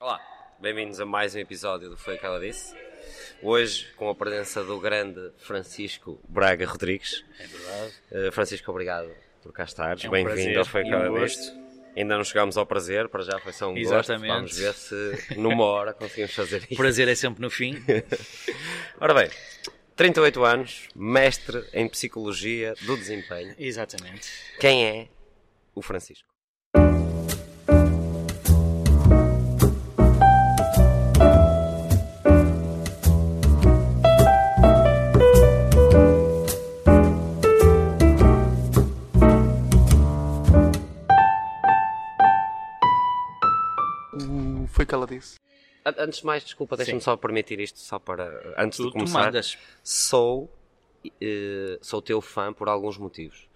Olá, bem-vindos a mais um episódio do Foi o que ela disse. Hoje com a presença do grande Francisco Braga Rodrigues. É verdade. Uh, Francisco, obrigado por cá estares. É um Bem-vindo ao Foi o que um ela gosto. disse. Ainda não chegámos ao prazer, para já foi só um gosto. Exatamente. Vamos ver se numa hora conseguimos fazer O isto. prazer é sempre no fim. Ora bem, 38 anos, mestre em Psicologia do Desempenho. Exatamente. Quem é o Francisco? Antes de mais, desculpa, deixa-me só permitir isto, só para. Antes Tu, de começar. sou, eh, sou teu fã por alguns motivos.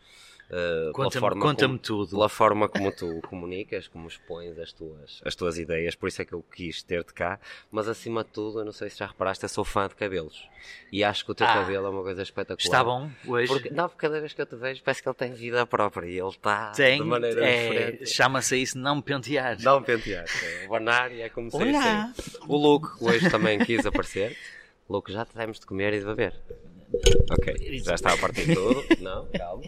Pela Conta-me como- tudo. Pela forma como tu comunicas, como expões as tuas, as tuas ideias, por isso é que eu quis ter-te cá. Mas acima de tudo, eu não sei se já reparaste, eu sou fã de cabelos. E acho que o teu Ah, cabelo é uma coisa espetacular. Está bom hoje? Porque, não, porque cada vez que eu te vejo parece que ele tem vida própria e ele está Tem. de maneira é, diferente. Chama-se isso não pentear. Não pentear, é banar e é como se. O Luke hoje também quis aparecer. Luke, já tivemos de comer e de beber. Ok, já está a partir tudo. Não, calma.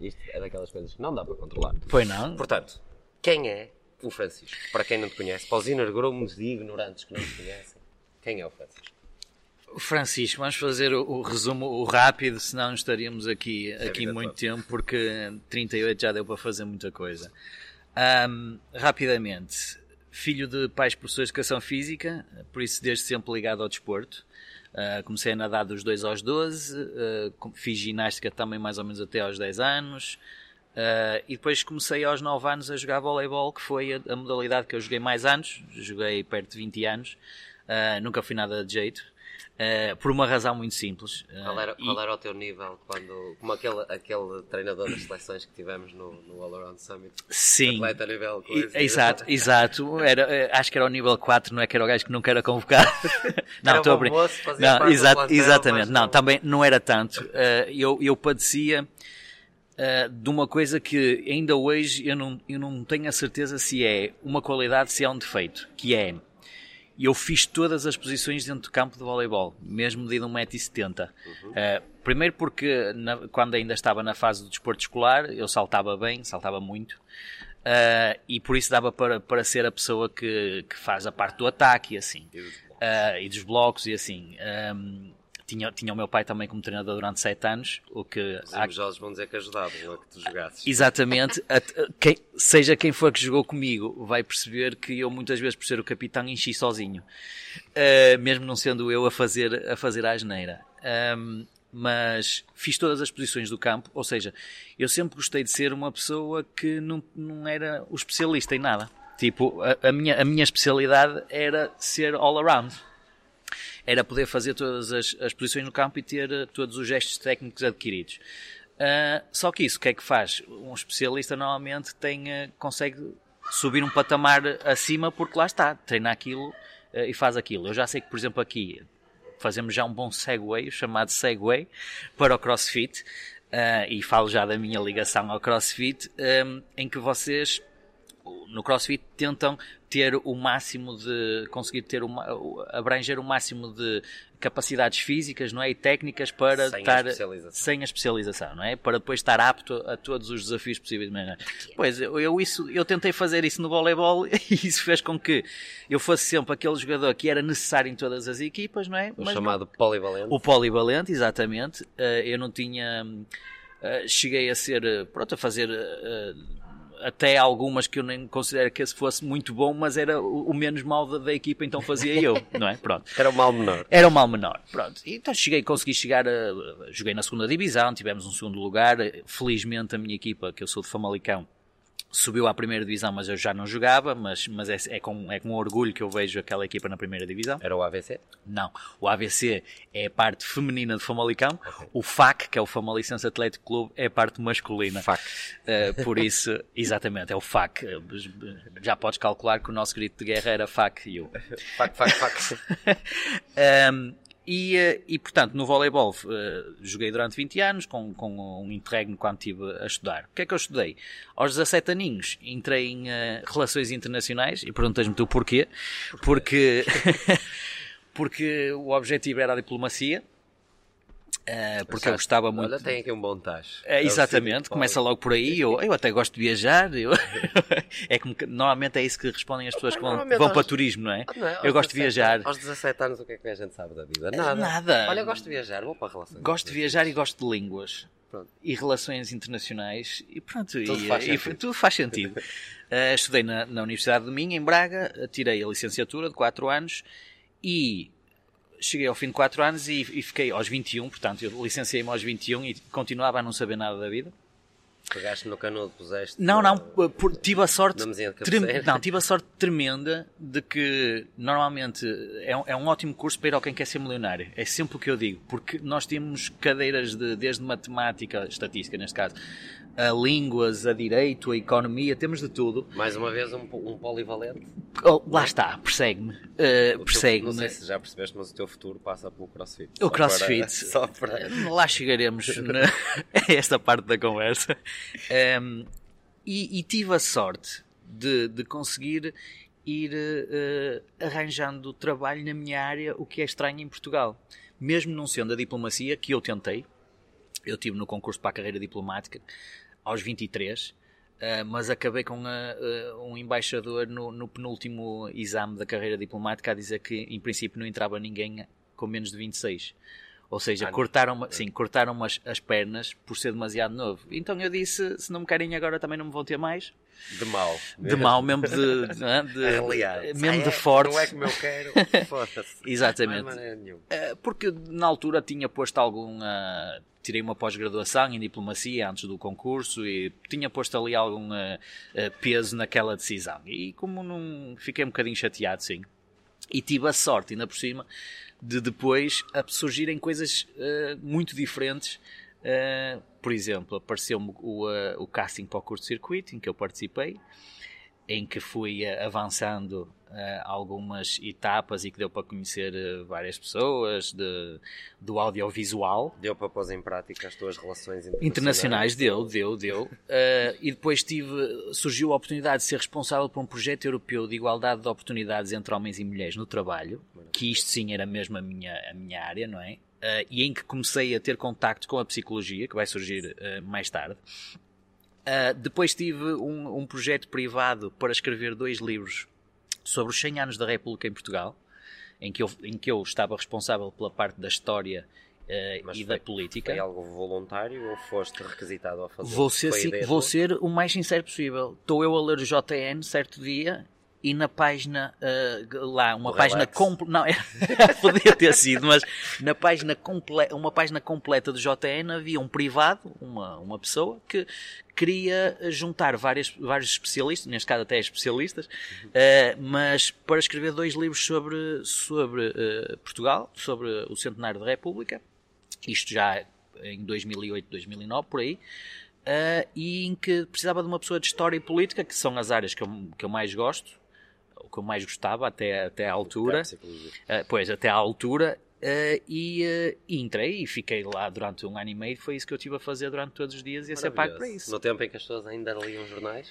Isto é daquelas coisas que não dá para controlar. Pois não? Portanto, quem é o Francisco? Para quem não te conhece, para os inergrumos e ignorantes que não te conhecem, quem é o Francisco? Francisco, vamos fazer o, o resumo o rápido, senão estaríamos aqui, É aqui muito toda. tempo, porque 38 já deu para fazer muita coisa. Ahm, rapidamente, filho de pais professores de educação física, por isso desde sempre ligado ao desporto. Ah, comecei a nadar dos 2 aos 12, ah, com- fiz ginástica também mais ou menos até aos 10 anos. ah, e depois comecei aos 9 anos a jogar voleibol, que foi a, a modalidade que eu joguei mais anos. Joguei perto de 20 anos. Ah, nunca fui nada de jeito. Ah, por uma razão muito simples. Ah, Qual era, e- qual era o teu nível quando, como aquele, aquele treinador das seleções que tivemos no, no All Around Summit? Sim. Atleta nível E-. Exato, exato. Era, eh, acho que era o nível 4, não é que era o gajo que nunca era convocado. não, estou a bom brin- moço, fazia Não, plantel, exatamente. Não, não- também não era tanto. Eh, eu, eu padecia eh, de uma coisa que ainda hoje eu não, eu não tenho a certeza se é uma qualidade, se é um defeito, que é eu fiz todas as posições dentro do campo de voleibol, mesmo medido 1,70m. Uh, primeiro porque na- quando ainda estava na fase do desporto escolar, eu saltava bem, saltava muito. Uh, e por isso dava para, para ser a pessoa que, que faz a parte do ataque e assim. Uh, e dos blocos e assim. Um, tinha, tinha o meu pai também como treinador durante 7 anos, o que Os há- invejosos vão dizer que ajudavam a que tu jogasses. Exatamente. A- a- quem- seja quem for que jogou comigo, vai perceber que eu muitas vezes, por ser o capitão, enchi sozinho. Uh, mesmo não sendo eu a fazer a, fazer a asneira. Um, mas fiz todas as posições do campo, ou seja, eu sempre gostei de ser uma pessoa que não, não era o especialista em nada. Tipo, a, a minha, a minha especialidade era ser all around era poder fazer todas as, as posições no campo e ter eh, todos os gestos técnicos adquiridos. Ah, só que isso, o que é que faz? Um especialista normalmente tem, eh, consegue subir um patamar acima porque lá está, treina aquilo eh, e faz aquilo. Eu já sei que, por exemplo, aqui fazemos já um bom segue, o chamado segue, para o CrossFit, ah, e falo já da minha ligação ao CrossFit, ah, em que vocês no CrossFit tentam ter o máximo de conseguir ter uma, abranger o máximo de capacidades físicas, não é, e técnicas para Sem a estar especialização. sem a especialização, não é, para depois estar apto a todos os desafios possíveis. Mas, pois eu, isso eu tentei fazer isso no voleibol e isso fez com que eu fosse sempre aquele jogador que era necessário em todas as equipas, não é? O Mas não- chamado polivalente. o polivalente, exatamente. Eh, eu não tinha. eh, cheguei a ser. eh, Pronto, a fazer. Até algumas que eu nem considero que esse fosse muito bom, mas era o, o menos mal da, da equipa, então fazia eu, não é? Pronto. Era o mal menor. Era um mal menor, pronto. E Então cheguei, consegui chegar a. Joguei na segunda divisão, tivemos um segundo lugar. Felizmente a minha equipa, que eu sou de Famalicão, subiu à primeira divisão, mas eu já não jogava. Mas, mas é, é, com, é com orgulho que eu vejo aquela equipa na primeira divisão. Era o AVC? Não. O AVC é a parte feminina de Famalicão. O FAC, que é o Famalicense Atlético Clube, é a parte masculina. Fac. Uh, por isso, exatamente, é o FAC. Uh, Já podes calcular que o nosso grito de guerra era FAC e eu. Fac, fac, fac. Um, e, eh, e, portanto, no voleibol uh, joguei durante 20 anos, com, com um interregno quando estive a estudar. O que é que eu estudei? Aos 17 aninhos entrei em uh, Relações Internacionais e perguntas-me tu porquê. Porque, porque o objetivo era a diplomacia. Uh, porque eu gostava muito. Olha, tem aqui um bom tacho. Uh, exatamente, começa logo por aí. Eu, eu até gosto de viajar. Eu... é como que, normalmente é isso que respondem as pessoas que vão, vão aos... para turismo, não é? Não é? Eu gosto 17, de viajar. Aos 17 anos, o que é que a gente sabe da vida? Nada. Nada. Olha, eu gosto de viajar, vou para relações. Gosto de viajar e gosto de línguas. Pronto. E relações internacionais. E pronto, tudo, e, faz, e, sentido. tudo faz sentido. uh, estudei na, na Universidade de Minho, em Braga, tirei a licenciatura de 4 anos e cheguei ao fim de 4 anos e, e, fiquei aos 21, portanto, eu licenciei-me aos 21 e continuava a não saber nada da vida. Pegaste no canudo, puseste. Não, não, por, tive a sorte. Trem, não, tive a sorte tremenda de que normalmente é um, é um ótimo curso para ir ao quem quer ser milionário. É sempre o que eu digo, porque nós temos cadeiras de, desde matemática, estatística neste caso, a línguas, a direito, a economia, temos de tudo. Mais uma vez, um, um polivalente. Oh, lá está, persegue-me. Uh, persegue não sei se já percebeste, mas o teu futuro passa pelo crossfit. O crossfit. Para, só para... Lá chegaremos na, a esta parte da conversa. Um, e, e, tive a sorte de, de conseguir ir uh, arranjando trabalho na minha área, o que é estranho em Portugal. Mesmo não sendo a diplomacia, que eu tentei, eu tive no concurso para a carreira diplomática aos 23, uh, mas acabei com uh, um embaixador no, no, penúltimo exame da carreira diplomática a dizer que em princípio não entrava ninguém com menos de 26. Ou seja, ah, cortaram, sim, cortaram as, as pernas por ser demasiado novo. Então eu disse: se não me querem agora, também não me vão ter mais. De mal. De mal, mesmo de. de, de. Mesmo ah, de é, forte. Não é como eu quero. Foda-se. Exatamente. Não Porque na altura tinha posto algum. Uh, tirei uma pós-graduação em diplomacia antes do concurso e tinha posto ali algum peso naquela decisão. E como não. Fiquei um bocadinho chateado, sim. E tive a sorte, ainda por cima, de depois surgirem coisas uh, muito diferentes. Uh, por exemplo, apareceu-me o, uh, o casting para o curto-circuito, em que eu participei, em que fui avançando algumas etapas e que deu para conhecer várias pessoas de, do audiovisual. Deu para pôr em prática as tuas relações internacionais? Internacionais, deu, deu, deu. e depois tive, surgiu a oportunidade de ser responsável por um projeto europeu de igualdade de oportunidades entre homens e mulheres no trabalho que isto sim era mesmo a minha, a minha área, não é? Uh, e em que comecei a ter contacto com a psicologia, que vai surgir uh, mais tarde. Uh, depois tive um, um, projeto privado para escrever dois livros sobre os 100 anos da República em Portugal, em que eu, em que eu estava responsável pela parte da história uh, e foi, da política. Foi algo voluntário ou foste requisitado a fazer? Vou ser, sim, vou ser o mais sincero possível. Estou eu a ler o JN certo dia e na página uh, lá, uma o página completa. Não, podia ter sido, mas na página completa, uma página completa do JN havia um privado, uma, uma pessoa que queria juntar várias, vários especialistas, neste caso até especialistas, uh, mas para escrever dois livros sobre, sobre uh, Portugal, sobre o centenário da República, isto já em 2008, 2009, por aí. Uh, e em que precisava de uma pessoa de história e política, que são as áreas que eu, que eu mais gosto, que eu mais gostava até, até à altura. Uh, pois, até à altura. Uh, e, uh, e, entrei e fiquei lá durante um ano e meio. Foi isso que eu estive a fazer durante todos os dias e a ser pago para isso. No tempo em que as pessoas ainda liam jornais?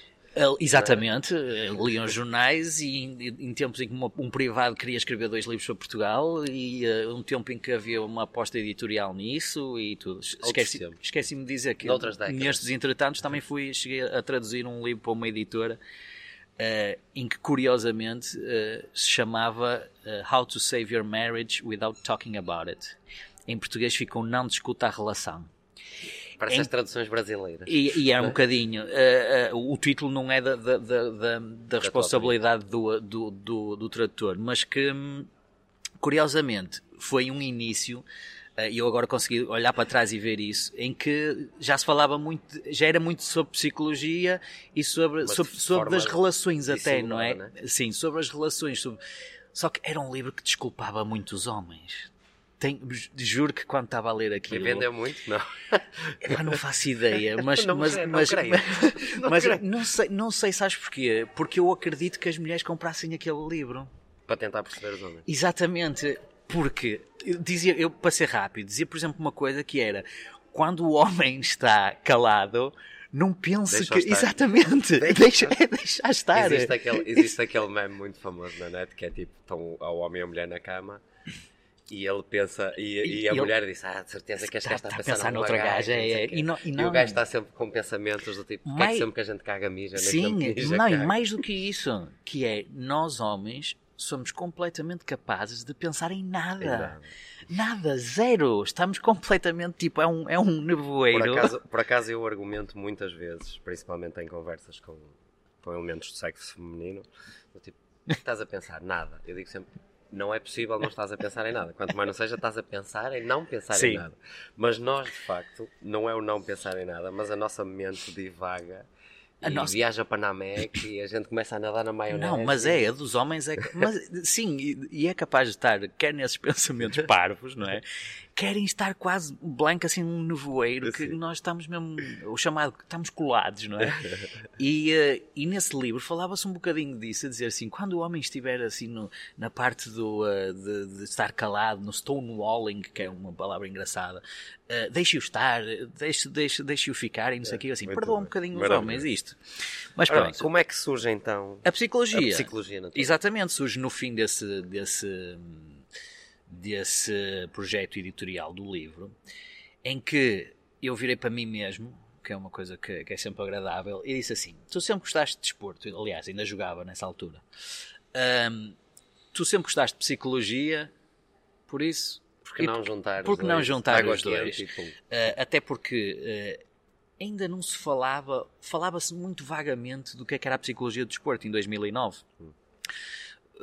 Exatamente, liam jornais e em, em tempos em que uma, um privado queria escrever dois livros sobre Portugal e uh, um tempo em que havia uma aposta editorial nisso e tudo. Esqueci-me esqueci de dizer que nestes entretantos também fui, cheguei a traduzir um livro para uma editora Uh, em que curiosamente uh, se chamava uh, How to Save Your Marriage Without Talking About It. Em português ficou Não Discuta a Relação. Parece em... as traduções brasileiras. E, e é um bocadinho. o título não é da, da, da, da, da responsabilidade do, do, do, do tradutor, mas que, hum, curiosamente, foi um início e eu agora consegui olhar para trás e ver isso, em que já se falava muito, já era muito sobre psicologia e sobre, sobre, sobre as relações até, não é? Né? Sim, sobre as relações. Sobre... Só que era um livro que desculpava muito os homens. Tem, juro que quando estava a ler aquilo. E vendeu muito? Não. Eu não faço ideia, mas. não, mas, não, mas, creio. mas, mas não, sei, não sei, sabes porquê? Porque eu acredito que as mulheres comprassem aquele livro. Para tentar perceber os homens. Exatamente Porque, eu dizia, eu para ser rápido, dizia por exemplo uma coisa que era quando o homem está calado, não pense Deixa que. estar. Exatamente, Deixa deixa, é estar. Existe aquele, existe aquele meme muito famoso na net que é tipo: estão o homem e a mulher na cama e ele pensa, e, e E a ele- mulher diz: Ah, de certeza que este Está- gajo está, a pensar, noutra gaja, não sei é, o quê." e não- e o não- gajo está sempre com pensamentos do tipo: porque é Mais- que sempre que a gente caga mija, Sim, não, e caga?" mais do que isso, que é nós homens somos completamente capazes de pensar em nada. Em nada. Zero. Estamos completamente tipo, é um, é um Por nevoeiro. acaso, por acaso eu argumento muitas vezes, principalmente em conversas com, com elementos do sexo feminino, do tipo, estás a pensar? Nada. Eu digo sempre, não é possível não estás a pensar em nada. Quanto mais não seja, estás a pensar em não pensar Sim. em nada. Mas nós, de facto, não é o não pensar em nada, mas a nossa mente divaga e nossa- viaja para Namek e a gente começa a nadar na maionese. Não, mas é, a dos homens é. que- Mas, sim, e, e é capaz de estar, quer nesses pensamentos parvos, não é? Querem estar quase blanco, assim, num nevoeiro, que Sim. nós estamos mesmo, o chamado, estamos colados, não é? E, eh, e nesse livro falava-se um bocadinho disso, a dizer assim, quando o homem estiver assim no- na parte do, eh, de, de estar calado, no stonewalling, que é uma palavra engraçada, eh, deixe-o estar, deixe- deixe- deixe-o ficar e não sei o quê, assim, muito perdoa um bem. bocadinho os homens isto. Mas Ora pronto, como é que surge então a psicologia. a psicologia? Exatamente, surge no fim desse, desse, desse projeto editorial do livro, em que eu virei para mim mesmo, que é uma coisa que, que é sempre agradável, e disse assim: Tu sempre gostaste de desporto, aliás, ainda jogava nessa altura, Ahm, tu sempre gostaste de psicologia, por isso. Porque não juntar porque não juntar os dois? pum. Uh, até porque uh, ainda não se falava, falava-se muito vagamente do que, é que era a psicologia do desporto em 2009.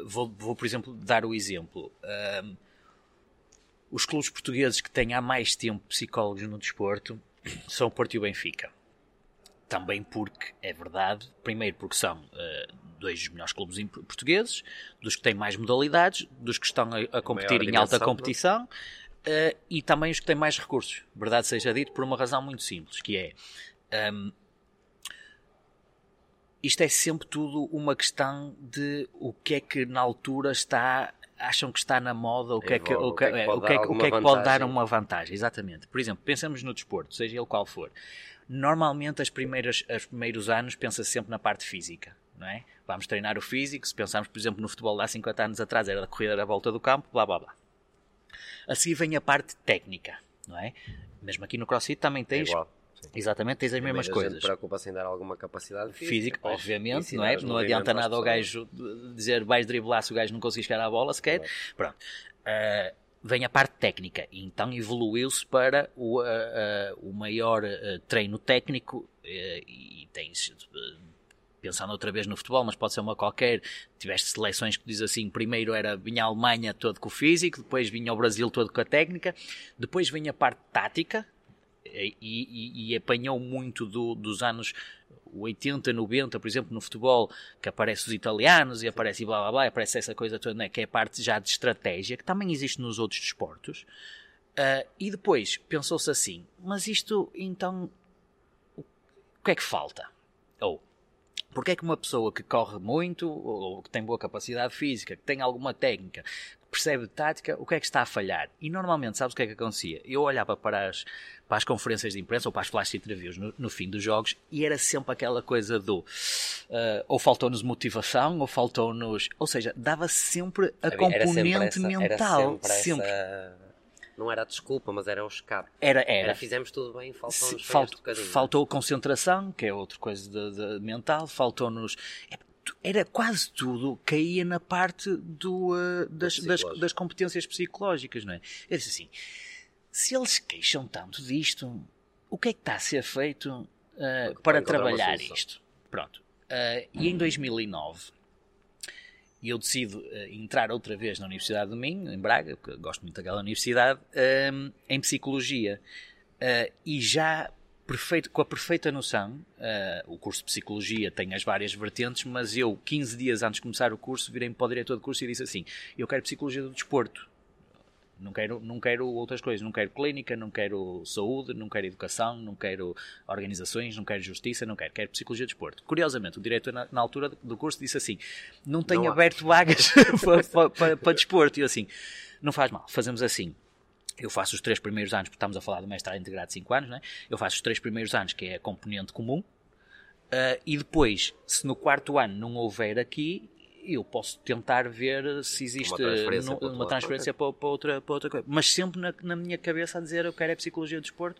Vou, vou, por exemplo, dar o exemplo. Um, os clubes portugueses que têm há mais tempo psicólogos no desporto são o Porto e o Benfica. Também porque, é verdade, primeiro porque são uh, dois dos melhores clubes portugueses, dos que têm mais modalidades, dos que estão a, a competir em alta é? competição, uh, e também os que têm mais recursos. Verdade seja dito, por uma razão muito simples, que é... um, isto é sempre tudo uma questão de o que é que na altura está acham que está na moda o que é que, voga, o que, é, o que, é que- o que é que pode dar uma vantagem? Exatamente. Por exemplo pensamos no desporto seja ele qual for. Normalmente as primeiras os primeiros anos pensa -se sempre na parte física não é? Vamos treinar o físico. Se pensarmos por exemplo no futebol de há 50 anos atrás era a corrida à volta do campo blá blá blá. A seguir vem a parte técnica não é? Mesmo aqui no CrossFit também É tens igual. Sim. exatamente tens as Primeiro mesmas coisas preocupa-se em dar alguma capacidade física, físico, obviamente, não é? Não adianta nada ao pessoas. gajo dizer vais driblar se o gajo não conseguir chegar à bola sequer. Pronto. Ah, vem a parte técnica então evoluiu-se para o, ah, ah, o maior treino técnico e tens pensando outra vez no futebol, mas pode ser uma qualquer. Tiveste seleções que diz assim: primeiro era vinha a Alemanha todo com o físico, depois vinha o Brasil todo com a técnica, depois vinha a parte tática e, e- e apanhou muito do- dos anos 80, 90, por exemplo, no futebol, que aparece os italianos e aparece blá blá blá, e aparece essa coisa toda, né, que é a parte já de estratégia, que também existe nos outros desportos. Ah, e depois pensou-se assim: mas isto então o que é que falta? Ou porque é que uma pessoa que corre muito, ou que tem boa capacidade física, que tem alguma técnica, percebe de tática, o que é que está a falhar? E normalmente, sabes o que é que acontecia? Eu olhava para as, para as conferências de imprensa ou para as flash interviews no, no fim dos jogos e era sempre aquela coisa do ah, ou faltou-nos motivação, ou faltou-nos. Ou seja, dava sempre a era sempre componente essa- era mental. sempre Sempre. essa- Não era a desculpa, mas era o escape. Era, Era, era. fizemos tudo bem, faltou-nos falt- faltou concentração, que é outra coisa de, de- mental, faltou-nos. Era quase tudo, caía na parte do, uh, das, das, das competências psicológicas, não é? Eu disse assim: se eles queixam tanto disto, o que é que está a ser feito uh, para trabalhar isto? Pronto. Uh, e em 2009 eu decido eh, entrar outra vez na Universidade do Minho, em Braga, porque gosto muito daquela universidade, ehm, em Psicologia. Eh, e já perfeito, com a perfeita noção, eh, o curso de Psicologia tem as várias vertentes, mas eu, 15 dias antes de começar o curso, virei-me para o diretor do curso e disse assim, eu quero Psicologia do Desporto. Não quero, não quero outras coisas, não quero clínica, não quero saúde, não quero educação, não quero organizações, não quero justiça, não quero, quero psicologia de desporto. Curiosamente, o diretor na, na altura do curso disse assim: não tenho Não aberto vagas para, para, para, para desporto. E eu assim, não faz mal, fazemos assim. Eu faço os três primeiros anos, porque estamos a falar do mestrado integrado de 5 anos, né? eu faço os três primeiros anos, que é a componente comum, uh, e depois, se no quarto ano não houver aqui, eu posso tentar ver se existe uma transferência, no, para, uma transferência para, para, outra, para outra coisa. Mas sempre na, na minha cabeça a dizer eu quero é psicologia do desporto.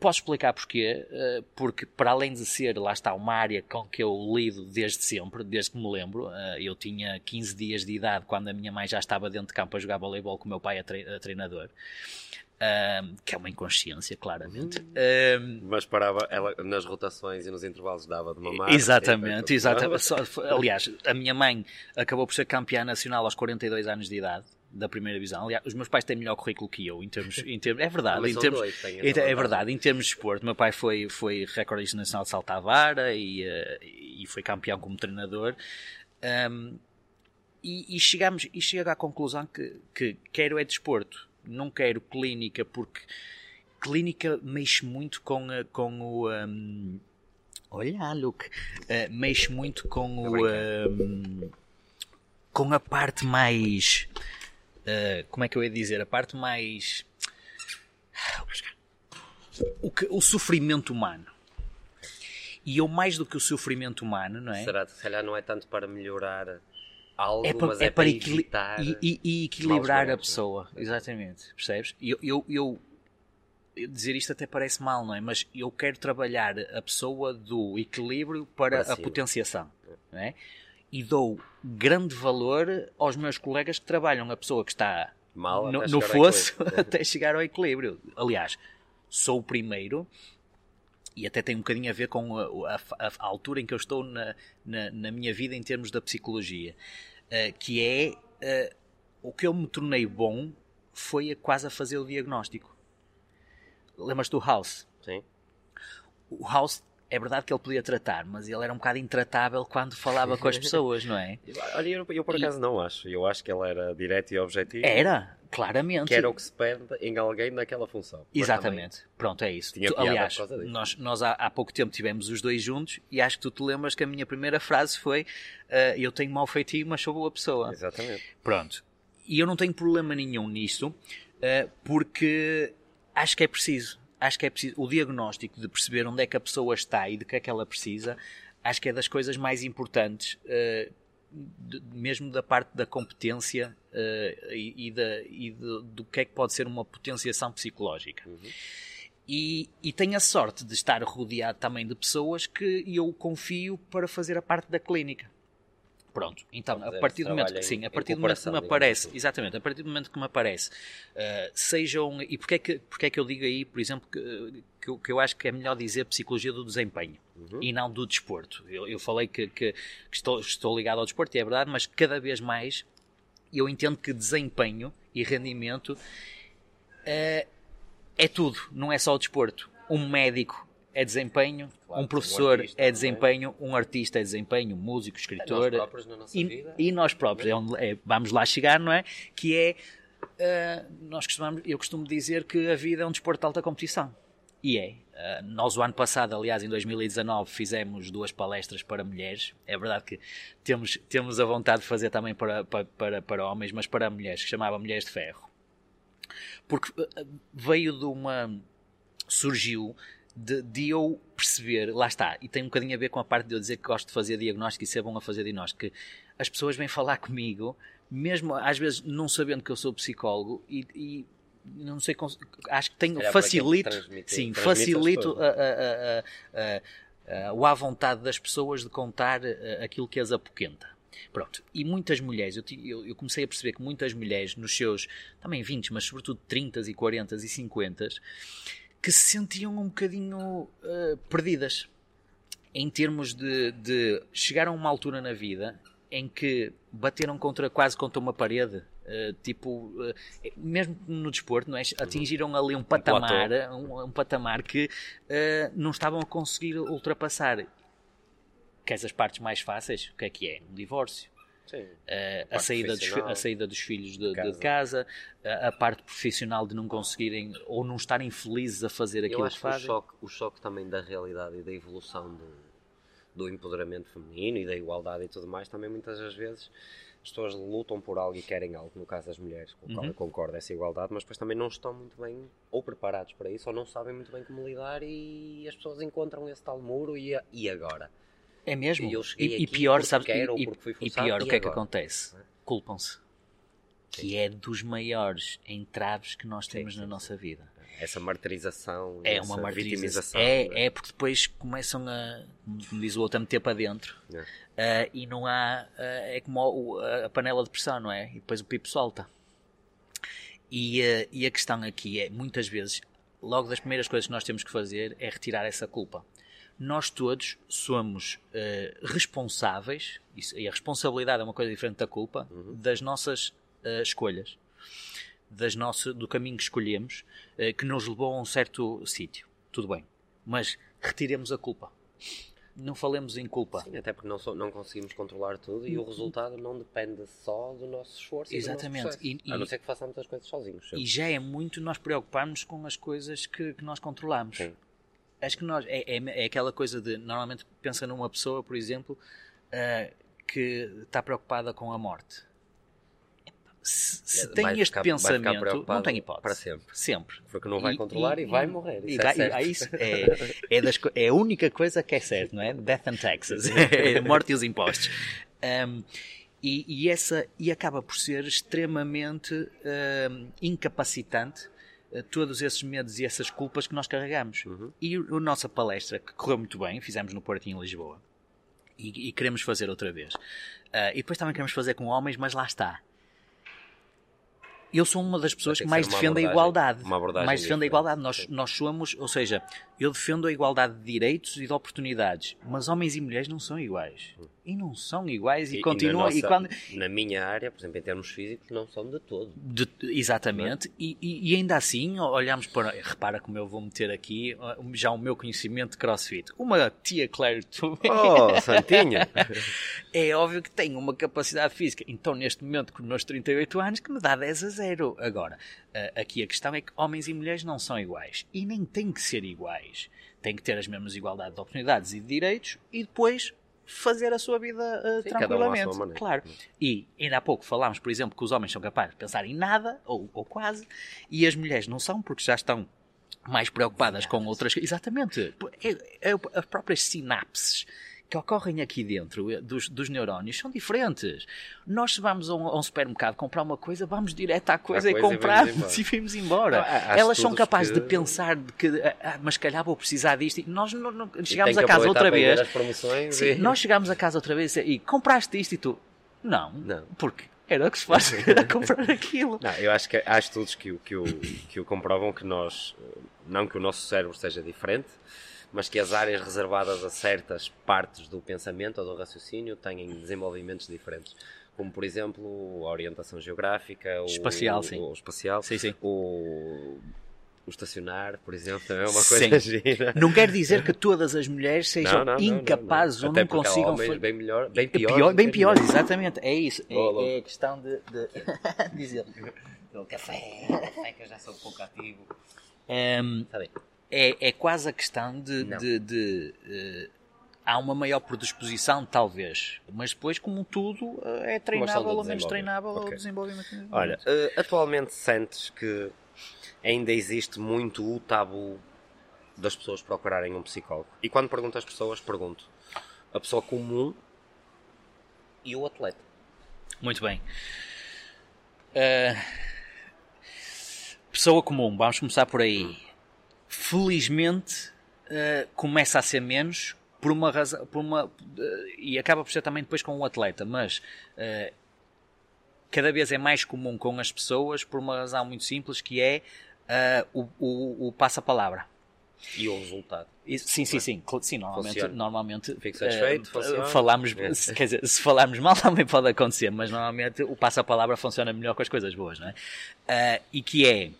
Posso explicar porquê? Eh, porque, para além de ser, lá está, uma área com que eu lido desde sempre, desde que me lembro, eh, eu tinha 15 dias de idade quando a minha mãe já estava dentro de campo a jogar voleibol com o meu pai a, treinador. Um, que é uma inconsciência, claramente. Um, Mas parava ela, nas rotações e nos intervalos dava de mamar. Exatamente, exatamente. Aliás, a minha mãe acabou por ser campeã nacional aos 42 anos de idade da primeira divisão. Aliás, os meus pais têm melhor currículo que eu em termos, em termos é verdade, em termos, dois, é, é verdade, em termos de esporte. Meu pai foi foi recordista nacional de salto à vara e, uh, e foi campeão como treinador. Um, e, e chegamos e chego à conclusão que, que quero é desporto, não quero clínica porque clínica mexe muito com com o um, olha Luke uh, mexe muito com o um, com a parte mais uh, como é que eu ia dizer? A parte mais. O, que, o sofrimento humano. E eu, mais do que o sofrimento humano, não é? Será que se calhar não é tanto para melhorar algo, é para, mas é, é para, para e, e, e, equilibrar a é? pessoa. Exatamente. Percebes? Eu, eu, eu, dizer isto até parece mal, não é? Mas eu quero trabalhar a pessoa do equilíbrio para, para a potenciação. Não é? E dou grande valor aos meus colegas que trabalham a pessoa que está Mal no, no fosso até chegar ao equilíbrio. Aliás, sou o primeiro e até tem um bocadinho a ver com a, a, a altura em que eu estou na, na, na, minha vida em termos da psicologia, uh, que é uh, o que eu me tornei bom foi a quase a fazer o diagnóstico. Lembras-te do House? Sim. O House é verdade que ele podia tratar, mas ele era um bocado intratável quando falava com as pessoas, não é? Olha, eu, eu por acaso e... não acho. Eu acho que ele era direto e objetivo. Era, claramente. Que era o que se pede em alguém naquela função. Exatamente. Pronto, é isso. Tu, aliás, nós, nós há, há, pouco tempo tivemos os dois juntos e acho que tu te lembras que a minha primeira frase foi uh, eu tenho mau feitio, mas sou boa pessoa. Exatamente. Pronto. E eu não tenho problema nenhum nisto, uh, porque acho que é preciso acho que é preciso o diagnóstico de perceber onde é que a pessoa está e de que é que ela precisa, acho que é das coisas mais importantes, uh, de, mesmo da parte da competência uh, e, e, da, e de, do que é que pode ser uma potenciação psicológica. Uhum. E, e, tenho a sorte de estar rodeado também de pessoas que eu confio para fazer a parte da clínica. Pronto, então, a partir do momento que sim, a partir do momento que me aparece, assim. exatamente, a partir do momento que me aparece, uh, sejam, e porque é, que, porque é que eu digo aí, por exemplo, que, que, eu, que eu acho que é melhor dizer psicologia do desempenho uhum. e não do desporto. Eu, eu falei que, que, que, estou, estou ligado ao desporto, e é verdade, mas cada vez mais eu entendo que desempenho e rendimento uh, é tudo, não é só o desporto. Um médico é desempenho, claro, um professor um artista, é desempenho, é? um artista é desempenho, um músico, escritor. É nós próprios na nossa e, vida. E nós próprios, é onde, é, vamos lá chegar, não é? Que é, uh, nós costumamos, eu costumo dizer que a vida é um desporto de alta competição. E é. Uh, nós, o ano passado, aliás, em 2019, fizemos duas palestras para mulheres. É verdade que temos, temos a vontade de fazer também para, para, para, homens, mas para mulheres, que chamava Mulheres de Ferro. Porque uh, veio de uma. surgiu de, de, eu perceber, lá está, e tem um bocadinho a ver com a parte de eu dizer que gosto de fazer diagnóstico e ser bom a fazer diagnóstico, que as pessoas vêm falar comigo, mesmo às vezes não sabendo que eu sou psicólogo, e, e não sei, acho que tenho, facilito, sim, facilito a, a, a, o à vontade das pessoas de contar eh, aquilo que as apoquenta. Pronto, e muitas mulheres, eu, eu, eu, comecei a perceber que muitas mulheres nos seus, também 20, mas sobretudo 30 e 40 e 50, que se sentiam um bocadinho uh, perdidas. Em termos de, de chegar a uma altura na vida em que bateram contra quase contra uma parede uh, tipo uh, mesmo no desporto não é? atingiram ali um patamar um, um patamar que uh, não estavam a conseguir ultrapassar. Queres as partes mais fáceis? O que é que é? Um divórcio Sim, uh, a, saída dos, a saída dos filhos de casa, de casa a, a, parte profissional de não conseguirem ou não estarem felizes a fazer aquilo que fazem. O choque, o choque também da realidade e da evolução do, do empoderamento feminino e da igualdade e tudo mais, também muitas das vezes as pessoas lutam por algo e querem algo, no caso das mulheres, com o qual Uhum. eu concordo, essa igualdade, mas depois também não estão muito bem ou preparados para isso, ou não sabem muito bem como lidar e as pessoas encontram esse tal muro e, e agora? É mesmo. E eu cheguei E, e pior, sabes? quero e, e pior, o que é que acontece? Culpam-se. Que é dos maiores entraves que nós temos sim, na sim. nossa vida. Essa martirização, É essa uma martirização. vitimização. É, é? é porque depois começam a, como diz o outro, a meter para dentro. É. Ah, e não há. ah, é como o- a panela de pressão, não é? E depois o pipo solta. E, ah, e a questão aqui é, muitas vezes, logo das primeiras coisas que nós temos que fazer é retirar essa culpa. Nós todos somos ah, responsáveis, isso, e a responsabilidade é uma coisa diferente da culpa, das nossas ah, escolhas. Das nossas, do caminho que escolhemos, ah, que nos levou a um certo sítio. Tudo bem. Mas retiremos a culpa. Não falemos em culpa. Sim, até porque não, sou- não conseguimos controlar tudo e o resultado não depende só do nosso esforço. e nosso Exatamente. processo. E- a não e- ser que façamos as coisas sozinhos. sempre. E já é muito nós preocuparmos com as coisas que, que nós controlamos. Sim. Acho que nós. É, é, é aquela coisa de. Normalmente pensa numa pessoa, por exemplo, ah, que está preocupada com a morte. Se, se tem ficar- este pensamento, não tem hipótese. para sempre. Sempre. Porque não vai controlar e, vai morrer. e Isso é vai- é isso. É, é das é a única coisa que é certa, não é? Death and taxes. É a morte e os impostos. Um, e, e essa, e acaba por ser extremamente um, incapacitante uh, todos esses medos e essas culpas que nós carregamos. Uhum. E a nossa palestra, que correu muito bem, fizemos no Porto e em Lisboa, e, e queremos fazer outra vez. Uh, e depois também queremos fazer com homens, mas lá está. Eu sou uma das pessoas que que mais defende a igualdade. uma abordagem mais defende a igualdade. Nós, nós somos, ou seja, eu defendo a igualdade de direitos e de oportunidades, mas homens e mulheres não são iguais. E não são iguais e, na continuam. E, nossa- quando, na minha área, por exemplo, em termos físicos, não são de todo. de- exatamente, e, e- e ainda assim olhamos para. Repara como eu vou meter aqui já o meu conhecimento de crossfit. Uma tia Claire tu- Oh, Santinha! é óbvio que tem uma capacidade física. Então, neste momento, com os meus 38 anos, que me dá 10 a 0. Agora, eh, aqui a questão é que homens e mulheres não são iguais. E nem têm que ser iguais. Têm que ter as mesmas igualdades de oportunidades e de direitos e depois fazer a sua vida eh, Sim, um tranquilamente. maneira. claro. E ainda há pouco falámos, por exemplo, que os homens são capazes de pensar em nada, ou, ou quase, e as mulheres não são, porque já estão mais preocupadas com outras coisas. Exatamente. É- é- as próprias sinapses que ocorrem aqui dentro eh, dos, dos neurónios são diferentes. Nós, se vamos a um, a um supermercado comprar uma coisa, vamos direto à coisa, e e compramos e vamos embora. Não, há- há Elas são capazes de que- pensar de que, ah, ah, mas se calhar vou precisar disto. E nós não, não- E chegamos tem a casa outra vez. Sim, e- nós chegámos a casa outra vez e compraste isto e tu. Não, Não. porque era o que se faz era comprar aquilo. Não, eu acho que há estudos que, o- que, o, que o comprovam que nós, eh, não que o nosso cérebro seja diferente, mas que as áreas reservadas a certas partes do pensamento ou do raciocínio têm desenvolvimentos diferentes. Como, por exemplo, a orientação geográfica, o, Espacial, sim. o espacial, Sim, sim. O, o estacionar, por exemplo, também é uma Sim. coisa gira. Não quer dizer que todas as mulheres sejam Não, não, não, não, incapazes não. ou Até não consigam homens fa- bem melhor, bem piores. pior, do bem pior, exatamente. É isso. É, Oh, é a questão de, de dizer o café, café que eu já sou um pouco ativo. Ehm, Está bem. É, é quase a questão de. De- de, eh, há uma maior predisposição, talvez, mas depois, como tudo, eh, é treinável ou menos treinável Ok. o desenvolvimento. Olha, eh, atualmente sentes que ainda existe muito o tabu das pessoas procurarem um psicólogo? E quando pergunto às pessoas, pergunto a pessoa comum e o atleta. Muito bem. Eh, pessoa comum, vamos começar por aí. Felizmente eh, começa a ser menos por uma razão, por uma eh, e acaba por ser também depois com o atleta, mas eh, cada vez é mais comum com as pessoas por uma razão muito simples que é o, o, o passa-palavra. E o resultado. Isso- Sim, sim, sim. Cl- Sim, normalmente, Funciona. normalmente Fico satisfeito, funciona. falamos, É. se- quer dizer, se falarmos mal também pode acontecer, mas normalmente o passa-palavra funciona melhor com as coisas boas, não é? Ah, e que é,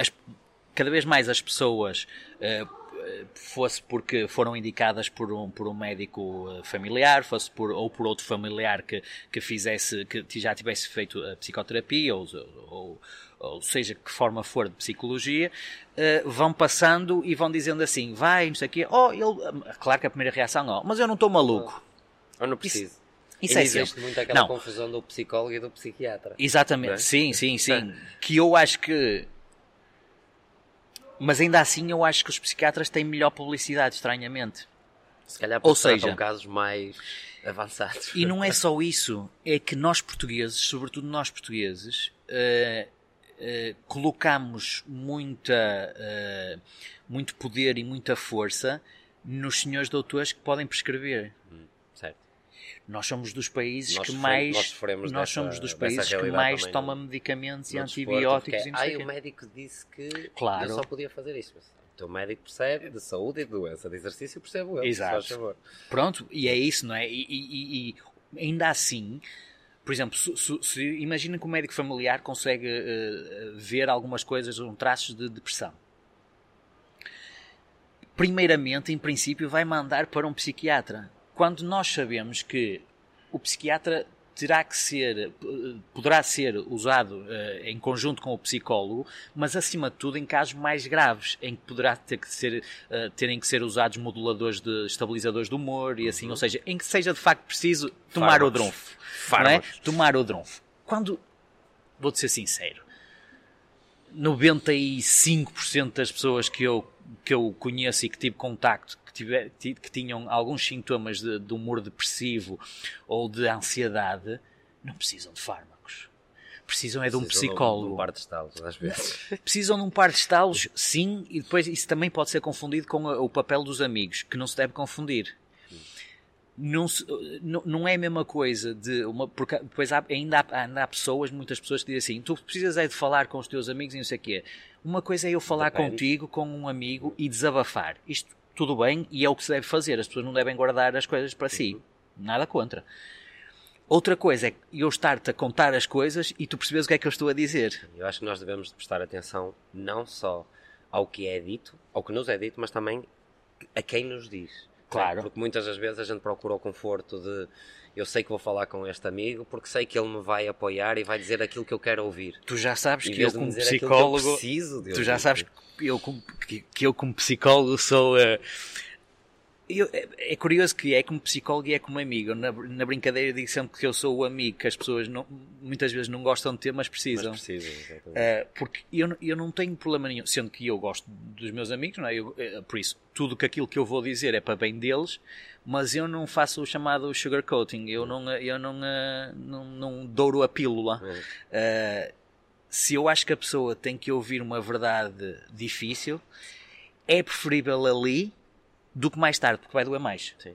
as- cada vez mais as pessoas, eh, fosse porque foram indicadas por um, por um médico eh, familiar, fosse por, ou por outro familiar que, que fizesse, que já tivesse feito a psicoterapia, ou, ou, ou seja, que forma for de psicologia, eh, vão passando e vão dizendo assim, vai, não sei o quê, oh, ele, claro que a primeira reação, oh, mas eu não estou maluco. Eu não preciso. Isso é existe sempre. muito aquela Não. confusão do psicólogo e do psiquiatra. Exatamente, é? sim, sim, sim. Que eu acho que. Mas ainda assim, eu acho que os psiquiatras têm melhor publicidade, estranhamente. Se calhar Ou porque tratam seja- casos mais avançados. E não é só isso, é que nós portugueses, sobretudo nós portugueses, eh, eh, colocamos muita, eh, muito poder e muita força nos senhores doutores que podem prescrever. Certo. Nós somos dos países Nós que mais nós sofremos dessa- somos dos países que mais também toma medicamentos e No desporto, antibióticos porque e Ai, o o quê." médico disse que Claro. eu só podia fazer isto. Mas O teu médico percebe de saúde e de doença, de exercício percebo eu. Exato. favor. Pronto, e é isso, não é? E, e- e- ainda assim, por exemplo, se, se- se- imagina que o médico familiar consegue eh, ver algumas coisas, um traços de depressão. Primeiramente, em princípio, vai mandar para um psiquiatra. Quando nós sabemos que o psiquiatra terá que ser, poderá ser usado eh, em conjunto com o psicólogo, mas acima de tudo em casos mais graves, em que poderá ter que ser, eh, terem que ser usados moduladores de estabilizadores do humor e assim, ou seja, em que seja de facto preciso tomar o Fármacos. dronfo. Não é? Tomar o dronfo. Quando, vou-te ser sincero, 95% das pessoas que eu, que eu conheço e que tive contacto, que, tiver, ti- que tinham alguns sintomas de, de humor depressivo ou de ansiedade, não precisam de fármacos. Precisam é de um Precisam psicólogo. De um par de estalos, às vezes. Precisam de um par de estalos, sim, e depois isso também pode ser confundido com o papel dos amigos, que não se deve confundir. Não, se- não, não é a mesma coisa de uma. Porque depois há- ainda, há, ainda há pessoas, muitas pessoas que dizem assim: tu precisas é de falar com os teus amigos e não sei o quê. Uma coisa é eu falar Depende. contigo, com um amigo e desabafar. Isto tudo bem e é o que se deve fazer. As pessoas não devem guardar as coisas para si. Nada contra. Outra coisa é eu estar-te a contar as coisas e tu percebes o que é que eu estou a dizer. Eu acho que nós devemos de prestar atenção não só ao que é dito, ao que nos é dito, mas também a quem nos diz. Claro. Porque muitas das vezes a gente procura o conforto de eu sei que vou falar com este amigo porque sei que ele me vai apoiar e vai dizer aquilo que eu quero ouvir. Tu já sabes que eu como que eu psicólogo preciso tu já sabes que eu como, que, que eu como psicólogo sou eh, eu- é, é curioso que é como psicólogo e é como amigo na, na brincadeira eu digo sempre que eu sou o amigo que as pessoas não- muitas vezes não gostam de ter mas Mas precisam precisam, exatamente. Uh, porque eu, não- eu não tenho problema nenhum, sendo que eu gosto dos meus amigos, não é? Eu, eh, por isso, tudo que aquilo que eu vou dizer é para bem deles, mas eu não faço o chamado sugarcoating, eu não, eh, eu não, eh, não, não douro a pílula. Uh, se eu acho que a pessoa tem que ouvir uma verdade difícil, é preferível ali do que mais tarde, porque vai doer mais. Sim.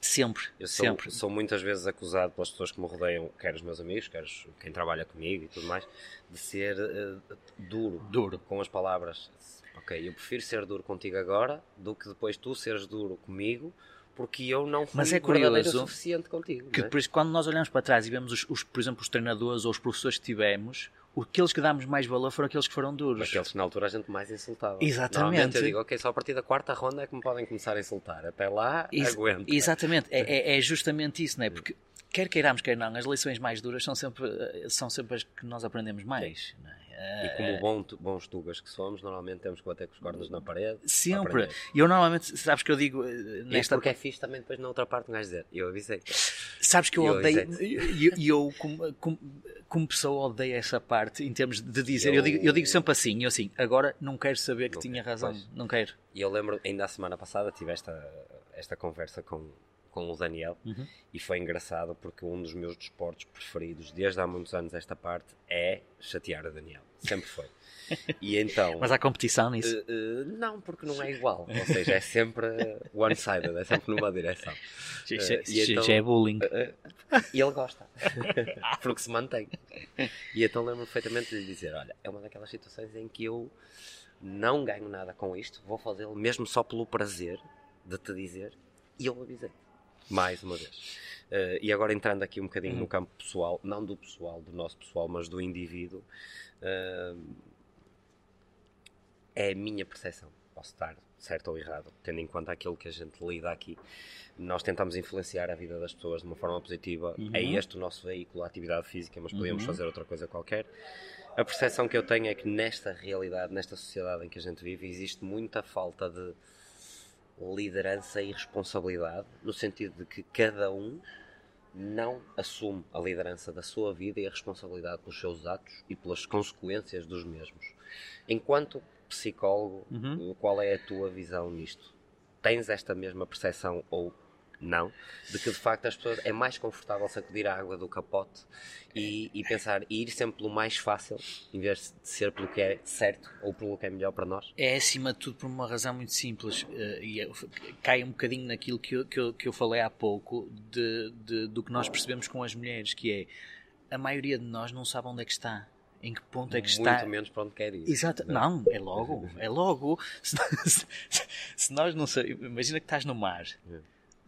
Sempre, Eu sou, sempre. sou muitas vezes acusado pelas pessoas que me rodeiam, quer os meus amigos, quer os- quem trabalha comigo e tudo mais, de ser eh, duro, Duro. com as palavras. Ok, eu prefiro ser duro contigo agora do que depois tu seres duro comigo, porque eu não fui Mas é curioso o suficiente contigo. Que é? depois, quando nós olhamos para trás e vemos, os, os, por exemplo, os treinadores ou os professores que tivemos, aqueles que damos mais valor foram aqueles que foram duros. Aqueles que na altura a gente mais insultava. Exatamente. Eu digo, ok, só a partir da quarta ronda é que me podem começar a insultar. Até lá, Ex- aguento. Exatamente, é, é- é justamente isso, não é? Porque quer queiramos, quer não, as lições mais duras são sempre, eh, são sempre as que nós aprendemos mais. não é? E como bom, tu- bons tugas que somos, normalmente temos que bater com os cornos na parede. Sempre. E eu normalmente, sabes que eu digo eh, E nesta. porque é fixe também depois na outra parte um gajo dizer, eu avisei. Sabes que eu Eu odeio. E eu, eu, como, como, como pessoa, odeio essa parte em termos de dizer. Eu, Eu- digo, eu digo sempre assim, eu assim, agora não quero saber que Não tinha razão. pois. Não quero. E eu lembro, ainda a semana passada, tive esta, esta conversa com, com o Daniel Uhum. e foi engraçado porque um dos meus desportos preferidos, desde há muitos anos esta parte, é chatear o Daniel. Sempre foi. E então... Mas há competição nisso. eh, eh, não, porque não é igual. Ou seja, é sempre one-sided, é sempre numa direção. Eh, e então- já é bullying. E ele gosta. Porque se mantém. E então lembro perfeitamente de lhe dizer: Olha, é uma daquelas situações em que eu não ganho nada com isto, vou fazê-lo mesmo só pelo prazer de te dizer. E eu avisei. Mais uma vez. Eh, e agora entrando aqui um bocadinho Uhum. no campo pessoal, não do pessoal, do nosso pessoal, mas do indivíduo, eh, é a minha percepção. Posso estar certo ou errado, tendo em conta aquilo que a gente lida aqui. Nós tentamos influenciar a vida das pessoas de uma forma positiva. É este o nosso veículo, a atividade física, mas podíamos Uhum. fazer outra coisa qualquer. A percepção que eu tenho é que nesta realidade, nesta sociedade em que a gente vive, existe muita falta de liderança e responsabilidade, no sentido de que cada um não assume a liderança da sua vida e a responsabilidade pelos seus atos e pelas consequências dos mesmos. Enquanto psicólogo, Uhum. qual é a tua visão nisto? Tens esta mesma percepção ou não? De que de facto as pessoas é mais confortável sacudir a água do capote e, e pensar e ir sempre pelo mais fácil em vez de ser pelo que é certo ou pelo que é melhor para nós? É acima de tudo por uma razão muito simples eh, e é- cai um bocadinho naquilo que eu, que eu, que eu falei há pouco de, de- do que nós percebemos com as mulheres, que é a maioria de nós não sabe onde é que está, em que ponto é que está. Muito menos para onde quer ir. Exato, não, é logo, é logo. Se, se- se nós não sabemos, imagina que estás no mar.